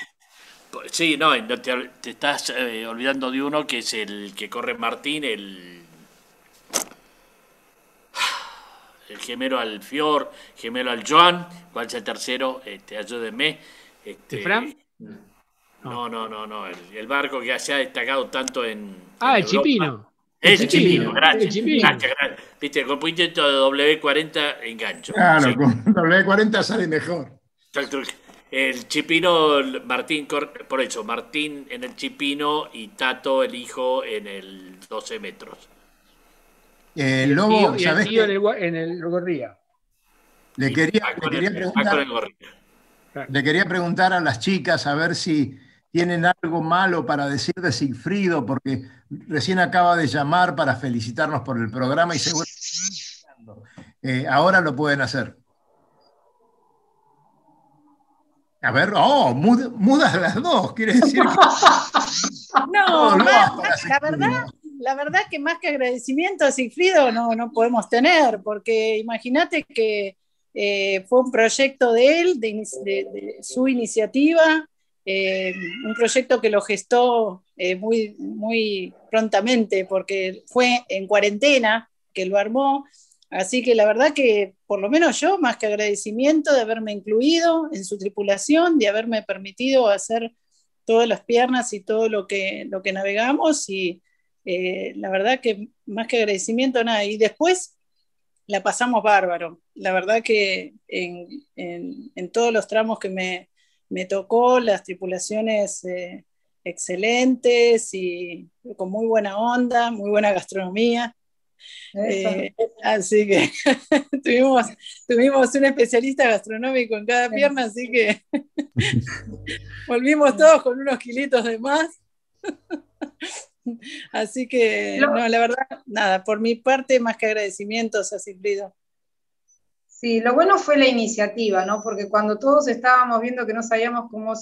S7: Sí, no, te, te estás olvidando de uno que es el que corre Martín, el. El gemelo al Fior, gemelo al Joan, cuál es el tercero, este, ayúdenme. Este,
S3: Fran?
S7: No, no, no, no. El, barco que se ha destacado tanto en.
S3: Ah, el Chipino.
S7: El, Chipino, gracias. El Chipino. Gracias, gracias. Viste, con intento de W40 engancho.
S2: Claro, con [laughs] W40 sale mejor.
S7: El Chipino, Martín, por eso, Martín en el Chipino y Tato, el hijo, en el 12 metros.
S2: El Lobo,
S3: y el tío en el, Gorría.
S2: Le quería, le quería preguntar, le quería preguntar a las chicas a ver si tienen algo malo para decir de Sigfrido, porque recién acaba de llamar para felicitarnos por el programa y seguro eh, ahora lo pueden hacer. A ver, oh, mudas las dos, quiere decir [laughs]
S4: No, la, verdad, la verdad que más que agradecimiento a Sigfrido no, no podemos tener, porque imagínate que eh, fue un proyecto de él, de, su iniciativa, eh, un proyecto que lo gestó eh, muy, muy prontamente, porque fue en cuarentena que lo armó, Así que la verdad que por lo menos yo, más que agradecimiento de haberme incluido en su tripulación, de haberme permitido hacer todas las piernas y todo lo que, lo que navegamos y eh, la verdad que más que agradecimiento nada. Y después la pasamos bárbaro. La verdad que en, todos los tramos que me, tocó, las tripulaciones eh, excelentes y con muy buena onda, muy buena gastronomía. Eh, así que [laughs] tuvimos, tuvimos un especialista gastronómico en cada pierna, así que [laughs] volvimos todos con unos kilitos de más. [laughs] así que, no, la verdad, nada, por mi parte, más que agradecimientos a Cifrido.
S5: Sí, lo bueno fue la iniciativa, ¿no? Porque cuando todos estábamos viendo que no sabíamos cómo,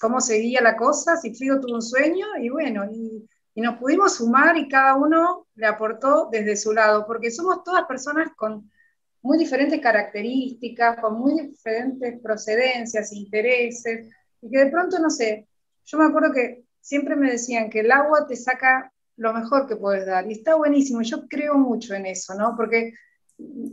S5: cómo seguía la cosa, Cifrido tuvo un sueño y bueno, y y nos pudimos sumar y cada uno le aportó desde su lado, porque somos todas personas con muy diferentes características, con muy diferentes procedencias, intereses, y que de pronto, no sé, yo me acuerdo que siempre me decían que el agua te saca lo mejor que puedes dar, y está buenísimo, yo creo mucho en eso, ¿no? Porque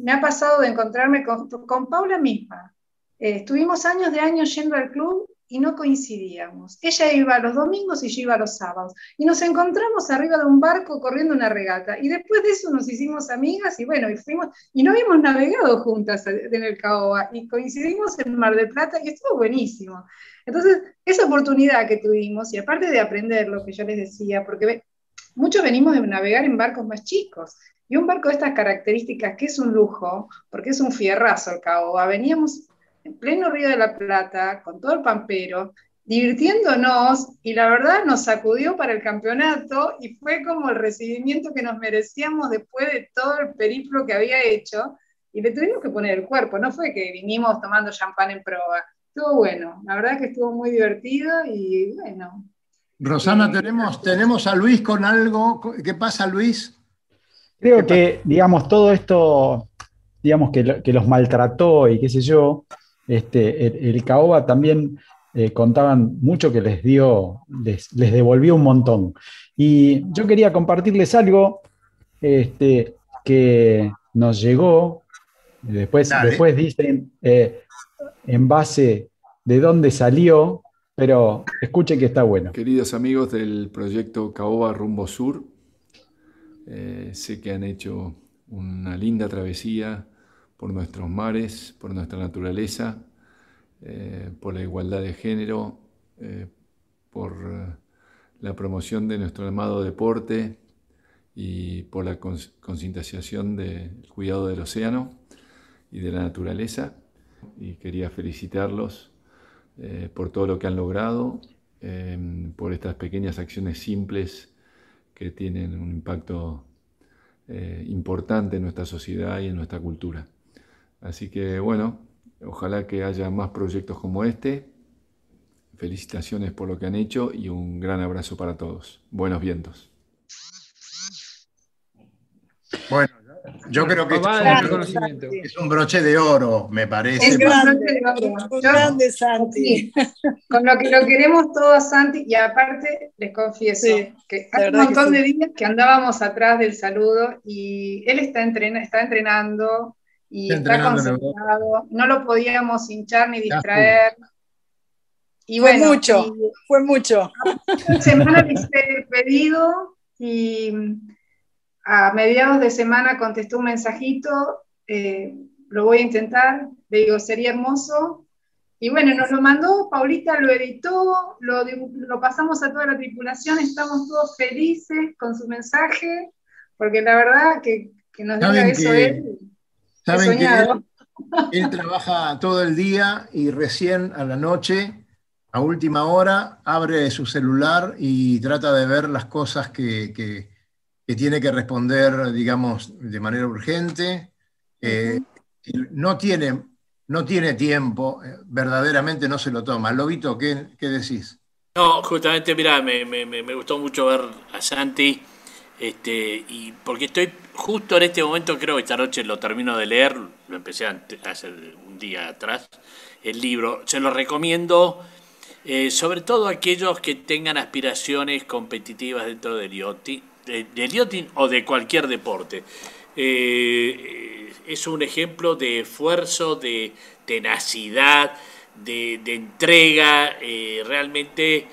S5: me ha pasado de encontrarme con, Paula misma. Eh, estuvimos años de años yendo al club y no coincidíamos. Ella iba los domingos y yo iba los sábados. Y nos encontramos arriba de un barco corriendo una regata. Y después de eso nos hicimos amigas y bueno, y fuimos, y no habíamos navegado juntas en el Caoba. Y coincidimos en Mar del Plata y estuvo buenísimo. Entonces, esa oportunidad que tuvimos, y aparte de aprender lo que yo les decía, porque muchos venimos de navegar en barcos más chicos. Y un barco de estas características, que es un lujo, porque es un fierrazo el Caoba, veníamos en pleno Río de la Plata, con todo el pampero, divirtiéndonos y la verdad nos sacudió para el campeonato y fue como el recibimiento que nos merecíamos después de todo el periplo que había hecho y le tuvimos que poner el cuerpo, no fue que vinimos tomando champán en proa, estuvo bueno, la verdad que estuvo muy divertido y bueno.
S2: Rosana, eh, tenemos, tenemos a Luis con algo, ¿qué pasa Luis?
S9: Creo que, digamos, todo esto, digamos, que, que los maltrató y qué sé yo, este, el, Caoba también eh, contaban mucho que les dio, les, devolvió un montón. Y yo quería compartirles algo este, que nos llegó, después, después dicen eh, en base de dónde salió, pero escuchen que está bueno.
S10: Queridos amigos del proyecto Caoba Rumbo Sur, eh, sé que han hecho una linda travesía por nuestros mares, por nuestra naturaleza, eh, por la igualdad de género, eh, por la promoción de nuestro amado deporte y por la concientización del cuidado del océano y de la naturaleza. Y quería felicitarlos por todo lo que han logrado, por estas pequeñas acciones simples que tienen un impacto importante en nuestra sociedad y en nuestra cultura. Así que bueno, ojalá que haya más proyectos como este. Felicitaciones por lo que han hecho y un gran abrazo para todos. Buenos vientos.
S2: Bueno, yo creo que es un broche de oro, me parece.
S5: Es grande, grande Santi. Con lo que lo queremos todos, Santi, y aparte les confieso que hace un montón de días que andábamos atrás del saludo y él está, está entrenando, y está concentrado, no lo podíamos hinchar ni distraer.
S4: Y fue mucho, fue mucho.
S5: Semana le hice el pedido y a mediados de semana contestó un mensajito, eh, lo voy a intentar, le digo, sería hermoso, Y bueno, nos lo mandó, Paulita lo editó, lo, pasamos a toda la tripulación, estamos todos felices con su mensaje, porque la verdad que, nos diga eso él,
S2: ¿saben que él, trabaja todo el día y recién a la noche, a última hora, abre su celular y trata de ver las cosas que, tiene que responder, digamos, de manera urgente. Eh, no tiene no tiene tiempo, eh, verdaderamente no se lo toma. Lobito, ¿qué, qué decís?
S7: No, justamente, mira, me, me, gustó mucho ver a Santi, este, y porque estoy justo en este momento, creo que esta noche lo termino de leer, lo empecé hace un día atrás, el libro. Se lo recomiendo, eh, sobre todo a aquellos que tengan aspiraciones competitivas dentro del yachting, de, o de cualquier deporte. Eh, es un ejemplo de esfuerzo, de tenacidad, de, entrega. Eh, realmente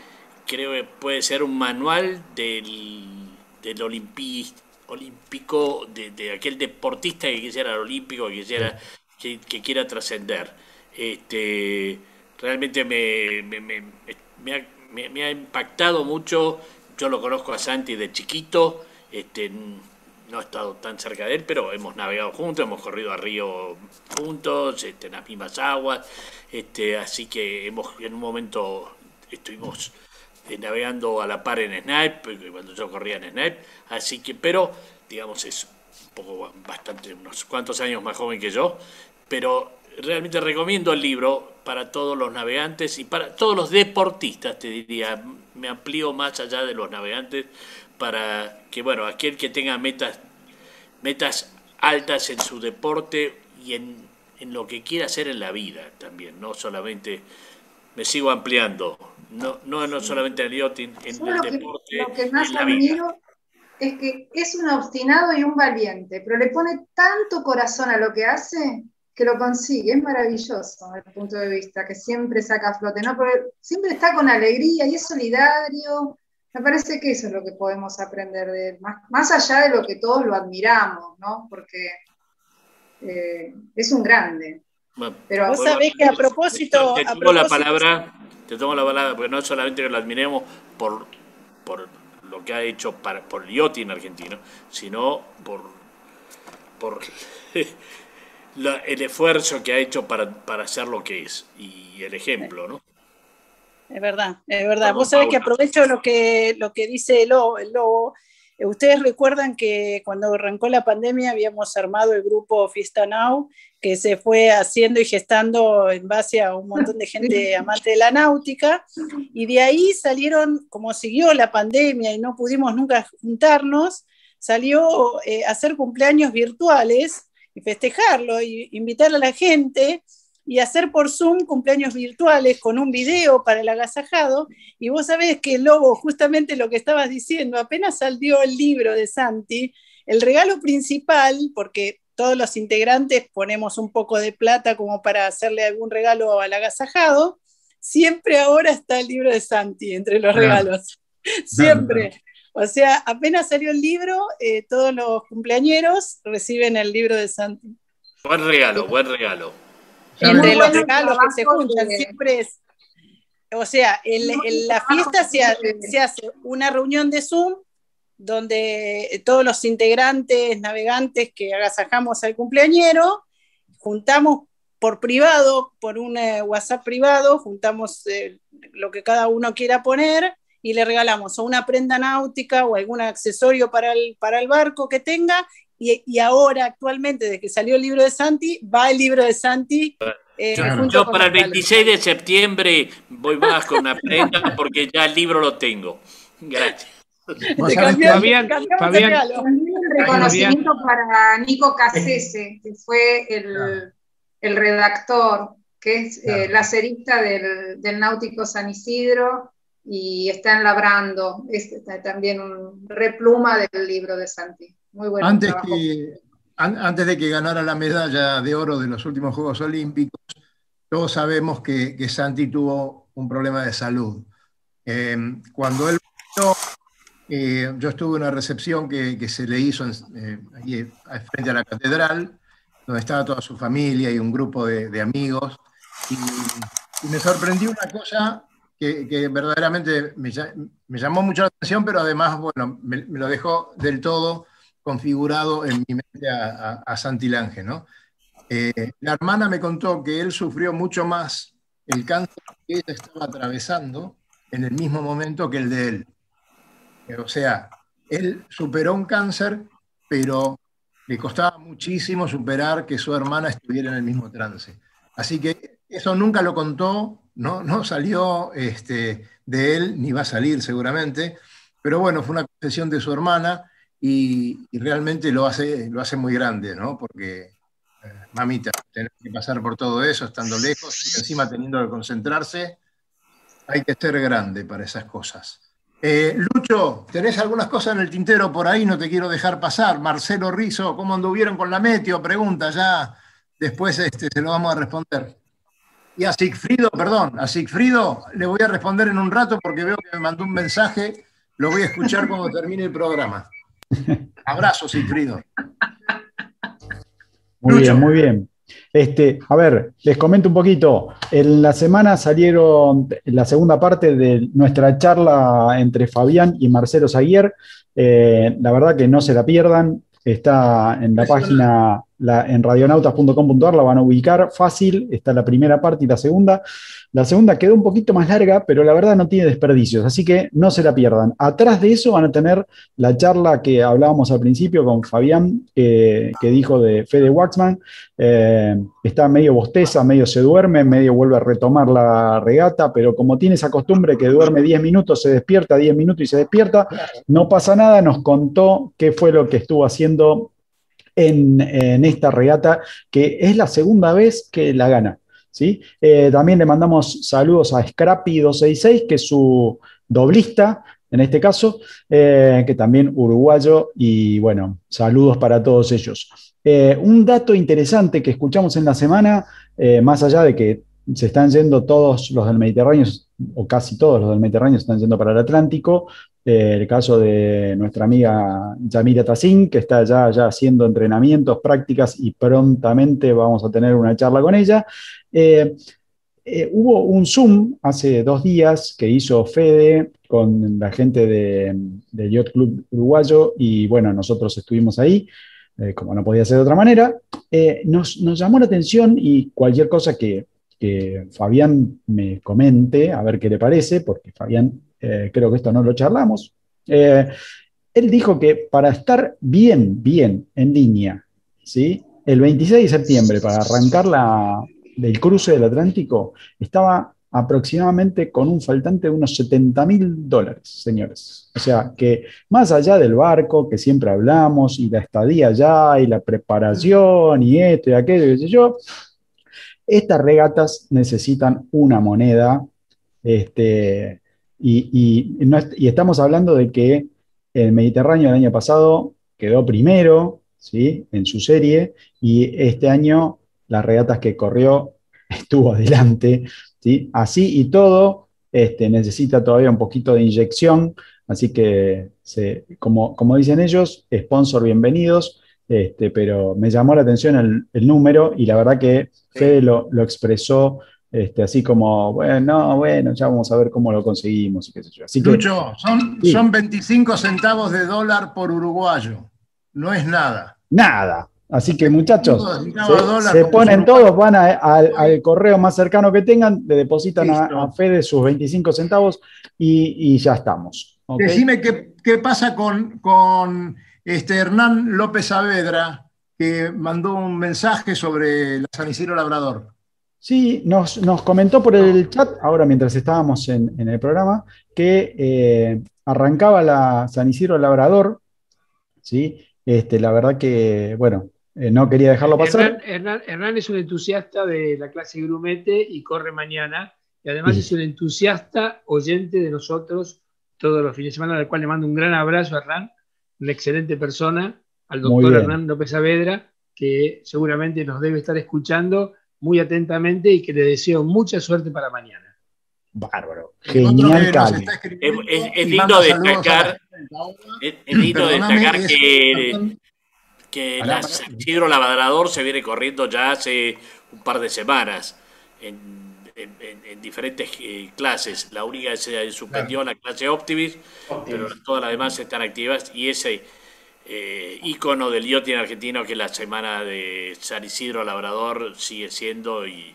S7: creo que puede ser un manual del, del olímpico, de, aquel deportista que quisiera el olímpico, que, quisiera, que, quiera trascender. Este, realmente me, me, ha, impactado mucho. Yo lo conozco a Santi de chiquito. Este, no he estado tan cerca de él, pero hemos navegado juntos, hemos corrido a río juntos, este, en las mismas aguas, este, así que hemos en un momento estuvimos eh, navegando a la par en Snipe, cuando yo corría en Snipe, así que, pero digamos es un poco bastante, unos cuantos años más joven que yo, pero realmente recomiendo el libro para todos los navegantes y para todos los deportistas, te diría, me amplío más allá de los navegantes para que, bueno, aquel que tenga metas, metas altas en su deporte y en, lo que quiera hacer en la vida también, no solamente, me sigo ampliando, no, no, no solamente en el yachting, en el deporte.
S5: Lo que más admiro es que es un obstinado y un valiente, pero le pone tanto corazón a lo que hace que lo consigue, es maravilloso desde el punto de vista, que siempre saca a flote, ¿no? Pero siempre está con alegría y es solidario, me parece que eso es lo que podemos aprender de él, más, allá de lo que todos lo admiramos, ¿no? Porque eh, es un grande.
S4: Pero vos sabés que a propósito.
S7: Te, tomo la palabra, te tomo la palabra, porque no es solamente que lo admiremos por, por lo que ha hecho para, por el yachting argentino, sino por, por [laughs] el esfuerzo que ha hecho para, para ser lo que es y el ejemplo, ¿no?
S4: Es verdad, es verdad. Vos sabés que aprovecho lo que, lo que dice el lobo, eh, Ustedes recuerdan que cuando arrancó la pandemia habíamos armado el grupo Fiesta Now, que se fue haciendo y gestando en base a un montón de gente [laughs] amante de la náutica, y de ahí salieron, como siguió la pandemia y no pudimos nunca juntarnos, salió eh, hacer cumpleaños virtuales y festejarlo, y invitar a la gente y hacer por Zoom cumpleaños virtuales con un video para el agasajado. Y vos sabés que, Lobo, justamente lo que estabas diciendo, apenas salió el libro de Santi, el regalo principal, porque todos los integrantes ponemos un poco de plata como para hacerle algún regalo al agasajado, siempre ahora está el libro de Santi entre los regalos. [laughs] Siempre. O sea, apenas salió el libro, eh, todos los cumpleañeros reciben el libro de Santi.
S7: Buen regalo, buen regalo
S4: entre los regalos que se juntan, siempre es, o sea, en, la fiesta se, hace una reunión de Zoom donde todos los integrantes, navegantes que agasajamos al cumpleañero, juntamos por privado, por un eh, WhatsApp privado, juntamos eh, lo que cada uno quiera poner y le regalamos o una prenda náutica o algún accesorio para el, para el barco que tenga y, ahora actualmente, desde que salió el libro de Santi, va el libro de Santi.
S7: Eh, yo, para el 26 de septiembre voy más con una prenda porque ya el libro lo tengo. Gracias.
S5: Fabián, Fabián, un reconocimiento para Nico Casese, que fue el, el redactor, que es eh, la cerista del, del, Náutico San Isidro y está en Labrando. Es también un repluma del libro de Santi
S2: antes, antes de que ganara la medalla de oro de los últimos Juegos Olímpicos, todos sabemos que, Santi tuvo un problema de salud. Em, cuando él eh, yo estuve en una recepción que, se le hizo eh, frente a la catedral, donde estaba toda su familia y un grupo de, amigos. Y y me sorprendió una cosa que, verdaderamente me, llamó mucho la atención, pero además, bueno, me, lo dejó del todo configurado en mi mente a, a, Santilange, ¿no? Eh, la hermana me contó que él sufrió mucho más el cáncer que ella estaba atravesando en el mismo momento que el de él. O sea, él superó un cáncer, pero le costaba muchísimo superar que su hermana estuviera en el mismo trance. Así que eso nunca lo contó, no, no salió este, de él, ni va a salir seguramente, pero bueno, fue una confesión de su hermana y, realmente lo hace, lo hace muy grande, ¿no? Porque, eh, mamita, tener que pasar por todo eso estando lejos y encima teniendo que concentrarse, hay que ser grande para esas cosas. Eh, Lucho, ¿tenés algunas cosas en el tintero por ahí? No te quiero dejar pasar. Marcelo Rizo, ¿cómo anduvieron con la meteo? Pregunta ya. Después este, se lo vamos a responder. Y a Sigfrido, perdón, a Sigfrido le voy a responder en un rato porque veo que me mandó un mensaje. Lo voy a escuchar cuando termine el programa. Abrazo, Sigfrido.
S9: Muy bien, muy bien. Este, a ver, les comento un poquito. En la semana salieron la segunda parte de nuestra charla entre Fabián y Marcelo Zaguier. Eh, la verdad que no se la pierdan. Está en la página en radionautas.com.ar, la van a ubicar fácil. Está la primera parte y la segunda. La segunda quedó un poquito más larga, pero la verdad no tiene desperdicios, así que no se la pierdan. Atrás de eso van a tener la charla que hablábamos al principio con Fabián, que dijo de Fede Waxman. Eh, está medio bosteza, medio se duerme, medio vuelve a retomar la regata, pero como tiene esa costumbre que duerme 10 minutos, se despierta 10 minutos y se despierta, no pasa nada, nos contó qué fue lo que estuvo haciendo en, esta regata, que es la segunda vez que la gana. Eh, también le mandamos saludos a Scrappy266, que es su doblista, en este caso, eh, que también uruguayo, y bueno, saludos para todos ellos. Eh, un dato interesante que escuchamos en la semana, más allá de que se están yendo todos los del Mediterráneo, o casi todos los del Mediterráneo están yendo para el Atlántico, el caso de nuestra amiga Yamira Tassin, que está ya, haciendo entrenamientos, prácticas y prontamente vamos a tener una charla con ella. Eh, eh, hubo un Zoom hace dos días que hizo Fede con la gente de Yacht Club Uruguayo y bueno, nosotros estuvimos ahí, eh, como no podía ser de otra manera. Nos, nos, llamó la atención y cualquier cosa que, que Fabián me comente, a ver qué le parece, porque Fabián eh, creo que esto no lo charlamos, eh, él dijo que para estar bien, bien en línea, ¿sí? el 26 de septiembre, para arrancar la, del cruce del Atlántico, estaba aproximadamente con un faltante de unos 70 mil dólares, señores. O sea, que más allá del barco, que siempre hablamos, y la estadía allá, y la preparación, y esto y aquello, y yo, estas regatas necesitan una moneda este, y, estamos hablando de que el Mediterráneo el año pasado quedó primero ¿sí? en su serie y este año las regatas que corrió [laughs] estuvo adelante. ¿sí? Así y todo, este, necesita todavía un poquito de inyección, así que, como, como dicen ellos, sponsor bienvenidos. Este, pero me llamó la atención el, número y la verdad que Fede lo, lo expresó este, así como, bueno, bueno, ya vamos a ver cómo lo conseguimos y qué sé yo. Así
S2: Lucho, son, son 25 centavos de dólar por uruguayo. No es nada.
S9: Nada. Así que muchachos, se, ponen todos, van al correo más cercano que tengan, le depositan a, Fede sus 25 centavos y, ya estamos.
S2: Decime qué, pasa con, con este Hernán López Saavedra, que mandó un mensaje sobre la San Isidro Labrador.
S9: Sí, nos, comentó por el chat, ahora mientras estábamos en, el programa, que eh, arrancaba la San Isidro Labrador, ¿sí? Este, la verdad que, bueno, eh, no quería dejarlo pasar.
S3: Hernán, es un entusiasta de la clase Grumete y corre mañana, y además es un entusiasta oyente de nosotros todos los fines de semana, al cual le mando un gran abrazo a Hernán, una excelente persona, al doctor Hernán López Saavedra, que seguramente nos debe estar escuchando muy atentamente y que le deseo mucha suerte para mañana.
S9: Bárbaro. Genial,
S7: Es, lindo destacar, es, lindo destacar que, que la Lavadrador se viene corriendo ya hace un par de semanas. en, diferentes eh, clases. La única que se suspendió la clase Optimis, pero todas las demás están activas y ese eh, ícono del yachting argentino que la semana de San Isidro Labrador sigue siendo y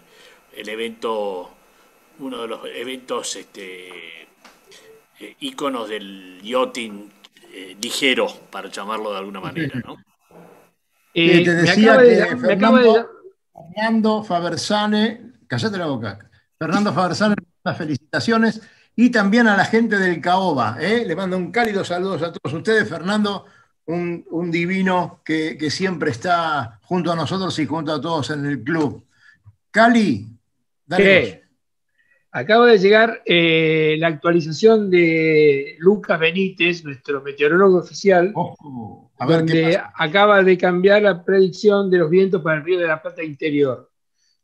S7: el evento, uno de los eventos este, eh, íconos del yachting eh, ligero, para llamarlo de alguna manera, ¿no?
S2: te decía que Fernando, Fernando Fabersane, callate la boca, Fernando Fabersane, las felicitaciones y también a la gente del Caoba, le mando un cálido saludo a todos ustedes, Fernando, un, divino que, siempre está junto a nosotros y junto a todos en el club. Cali,
S3: dale. Acaba de llegar eh, la actualización de Lucas Benítez, nuestro meteorólogo oficial, donde acaba de cambiar la predicción de los vientos para el río de la Plata interior.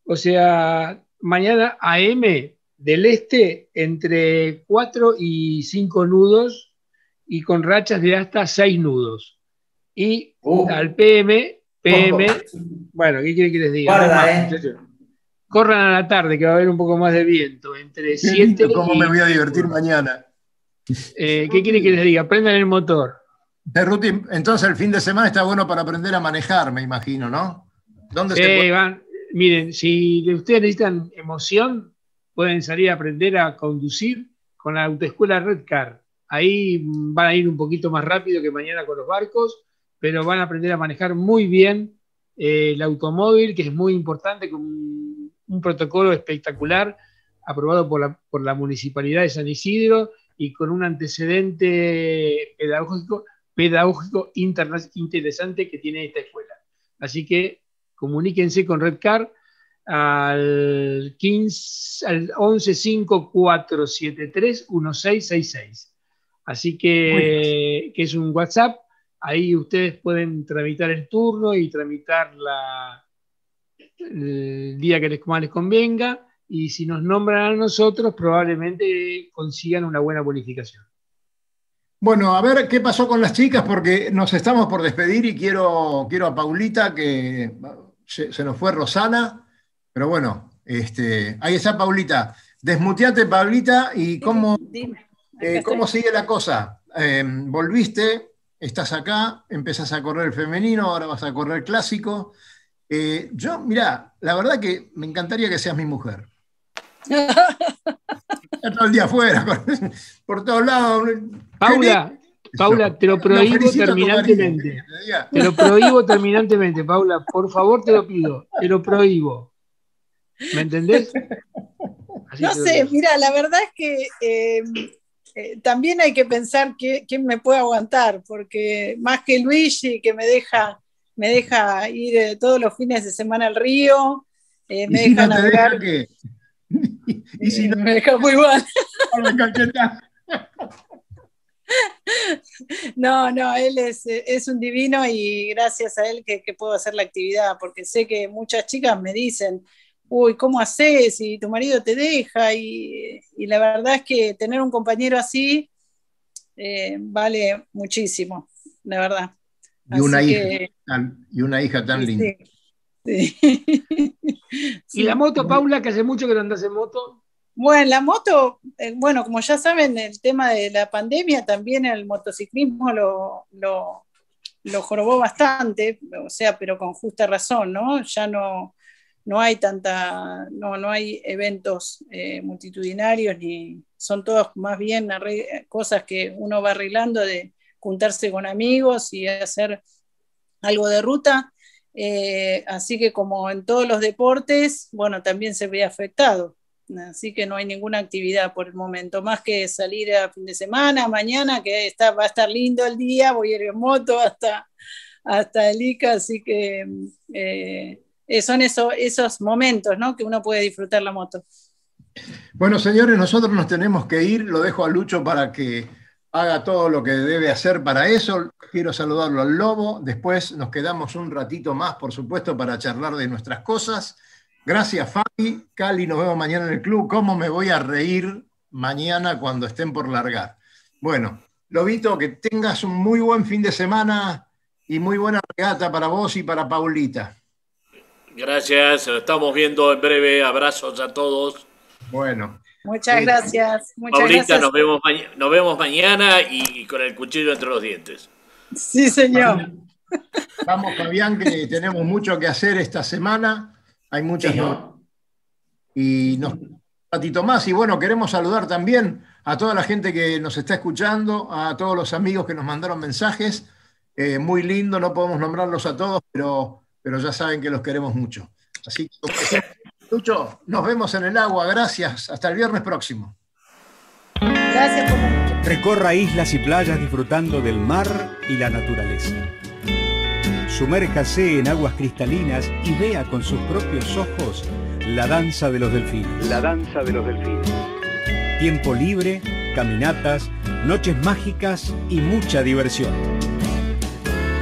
S3: O sea, mañana AM del este entre 4 y 5 nudos y con rachas de hasta 6 nudos. Y uh. al PM, PM, bueno, ¿qué quiere que les diga? Eh. Corran a la tarde, que va a haber un poco más de viento. Entre [laughs] 7
S2: ¿Cómo me voy a divertir mañana?
S3: Eh, ¿Qué quiere que les diga? Prendan el motor.
S2: entonces el fin de semana está bueno para aprender a manejar, me imagino, ¿no?
S3: ¿Dónde se van, Miren, si ustedes necesitan emoción, pueden salir a aprender a conducir con la autoescuela Red Car. Ahí van a ir un poquito más rápido que mañana con los barcos, pero van a aprender a manejar muy bien eh, el automóvil, que es muy importante, con un, protocolo espectacular aprobado por la, por la, Municipalidad de San Isidro y con un antecedente pedagógico, pedagógico interesante que tiene esta escuela. Así que comuníquense con Redcar al, 15, al 11 1666. Así que, que es un WhatsApp, ahí ustedes pueden tramitar el turno y tramitar la, el día que les, más les convenga y si nos nombran a nosotros probablemente consigan una buena bonificación.
S2: Bueno, a ver qué pasó con las chicas porque nos estamos por despedir y quiero, quiero a Paulita que se, nos fue Rosana, pero bueno, este, ahí está Paulita. Desmuteate, Paulita, y cómo, Dime. Eh, [laughs] ¿Cómo sigue la cosa? Eh, volviste, estás acá, empezás a correr el femenino, ahora vas a correr clásico. Eh, yo, mira, la verdad que me encantaría que seas mi mujer. [laughs] todo el día afuera, por todos lados.
S3: Paula, Paula, te lo prohíbo terminantemente. Te lo prohíbo terminantemente, Paula. Por favor, te lo pido. Te lo prohíbo. ¿Me entendés? [laughs]
S4: no sé, mira, la verdad es que eh, también hay que pensar quién me puede aguantar, porque más que Luigi, que me deja, me deja ir eh, todos los fines de semana al río, eh, me deja navegar. [laughs] y si no, me deja muy mal. [laughs] [laughs] No, no, él es, un divino y gracias a él que, puedo hacer la actividad, porque sé que muchas chicas me dicen, uy, ¿cómo haces? si tu marido te deja. Y, la verdad es que tener un compañero así eh, vale muchísimo, la verdad.
S2: Y una, hija, tan, y una hija tan linda. [laughs]
S3: ¿Y la moto, Paula, que hace mucho que no andas en moto?
S4: Bueno, la moto, eh, bueno, como ya saben, el tema de la pandemia también el motociclismo lo, lo, lo jorobó bastante, o sea, pero con justa razón, ¿no? Ya no, no hay tanta, no, no hay eventos eh, multitudinarios, ni son todos más bien cosas que uno va arreglando de juntarse con amigos y hacer algo de ruta. Eh, así que como en todos los deportes, bueno, también se ve afectado. Así que no hay ninguna actividad por el momento, más que salir a fin de semana, mañana, que está, va a estar lindo el día, voy a ir en moto hasta, hasta el ICA, así que eh, eh, son esos momentos ¿no? que uno puede disfrutar la moto.
S2: Bueno, señores, nosotros nos tenemos que ir. Lo dejo a Lucho para que haga todo lo que debe hacer para eso. Quiero saludarlo al Lobo. Después nos quedamos un ratito más, por supuesto, para charlar de nuestras cosas. Gracias, Fabi. Cali, nos vemos mañana en el club. ¿Cómo me voy a reír mañana cuando estén por largar? Bueno, Lobito, que tengas un muy buen fin de semana y muy buena regata para vos y para Paulita.
S7: Gracias, nos estamos viendo en breve. Abrazos a todos.
S2: Bueno.
S4: Muchas gracias. Muchas
S7: Paulita, Nos, vemos nos vemos mañana y con el cuchillo entre los dientes.
S4: Sí, señor.
S2: Vamos, Fabián, que tenemos mucho que hacer esta semana. Hay muchas. Y nos un ratito más. Y bueno, queremos saludar también a toda la gente que nos está escuchando, a todos los amigos que nos mandaron mensajes. Eh, muy lindo, no podemos nombrarlos a todos, pero, pero ya saben que los queremos mucho. Así que, Lucho, nos vemos en el agua. Gracias. Hasta el viernes próximo.
S4: Gracias por
S11: Recorra islas y playas disfrutando del mar y la naturaleza. Sumérjase en aguas cristalinas y vea con sus propios ojos la danza de los delfines.
S12: La danza de los delfines.
S11: Tiempo libre, caminatas, noches mágicas y mucha diversión.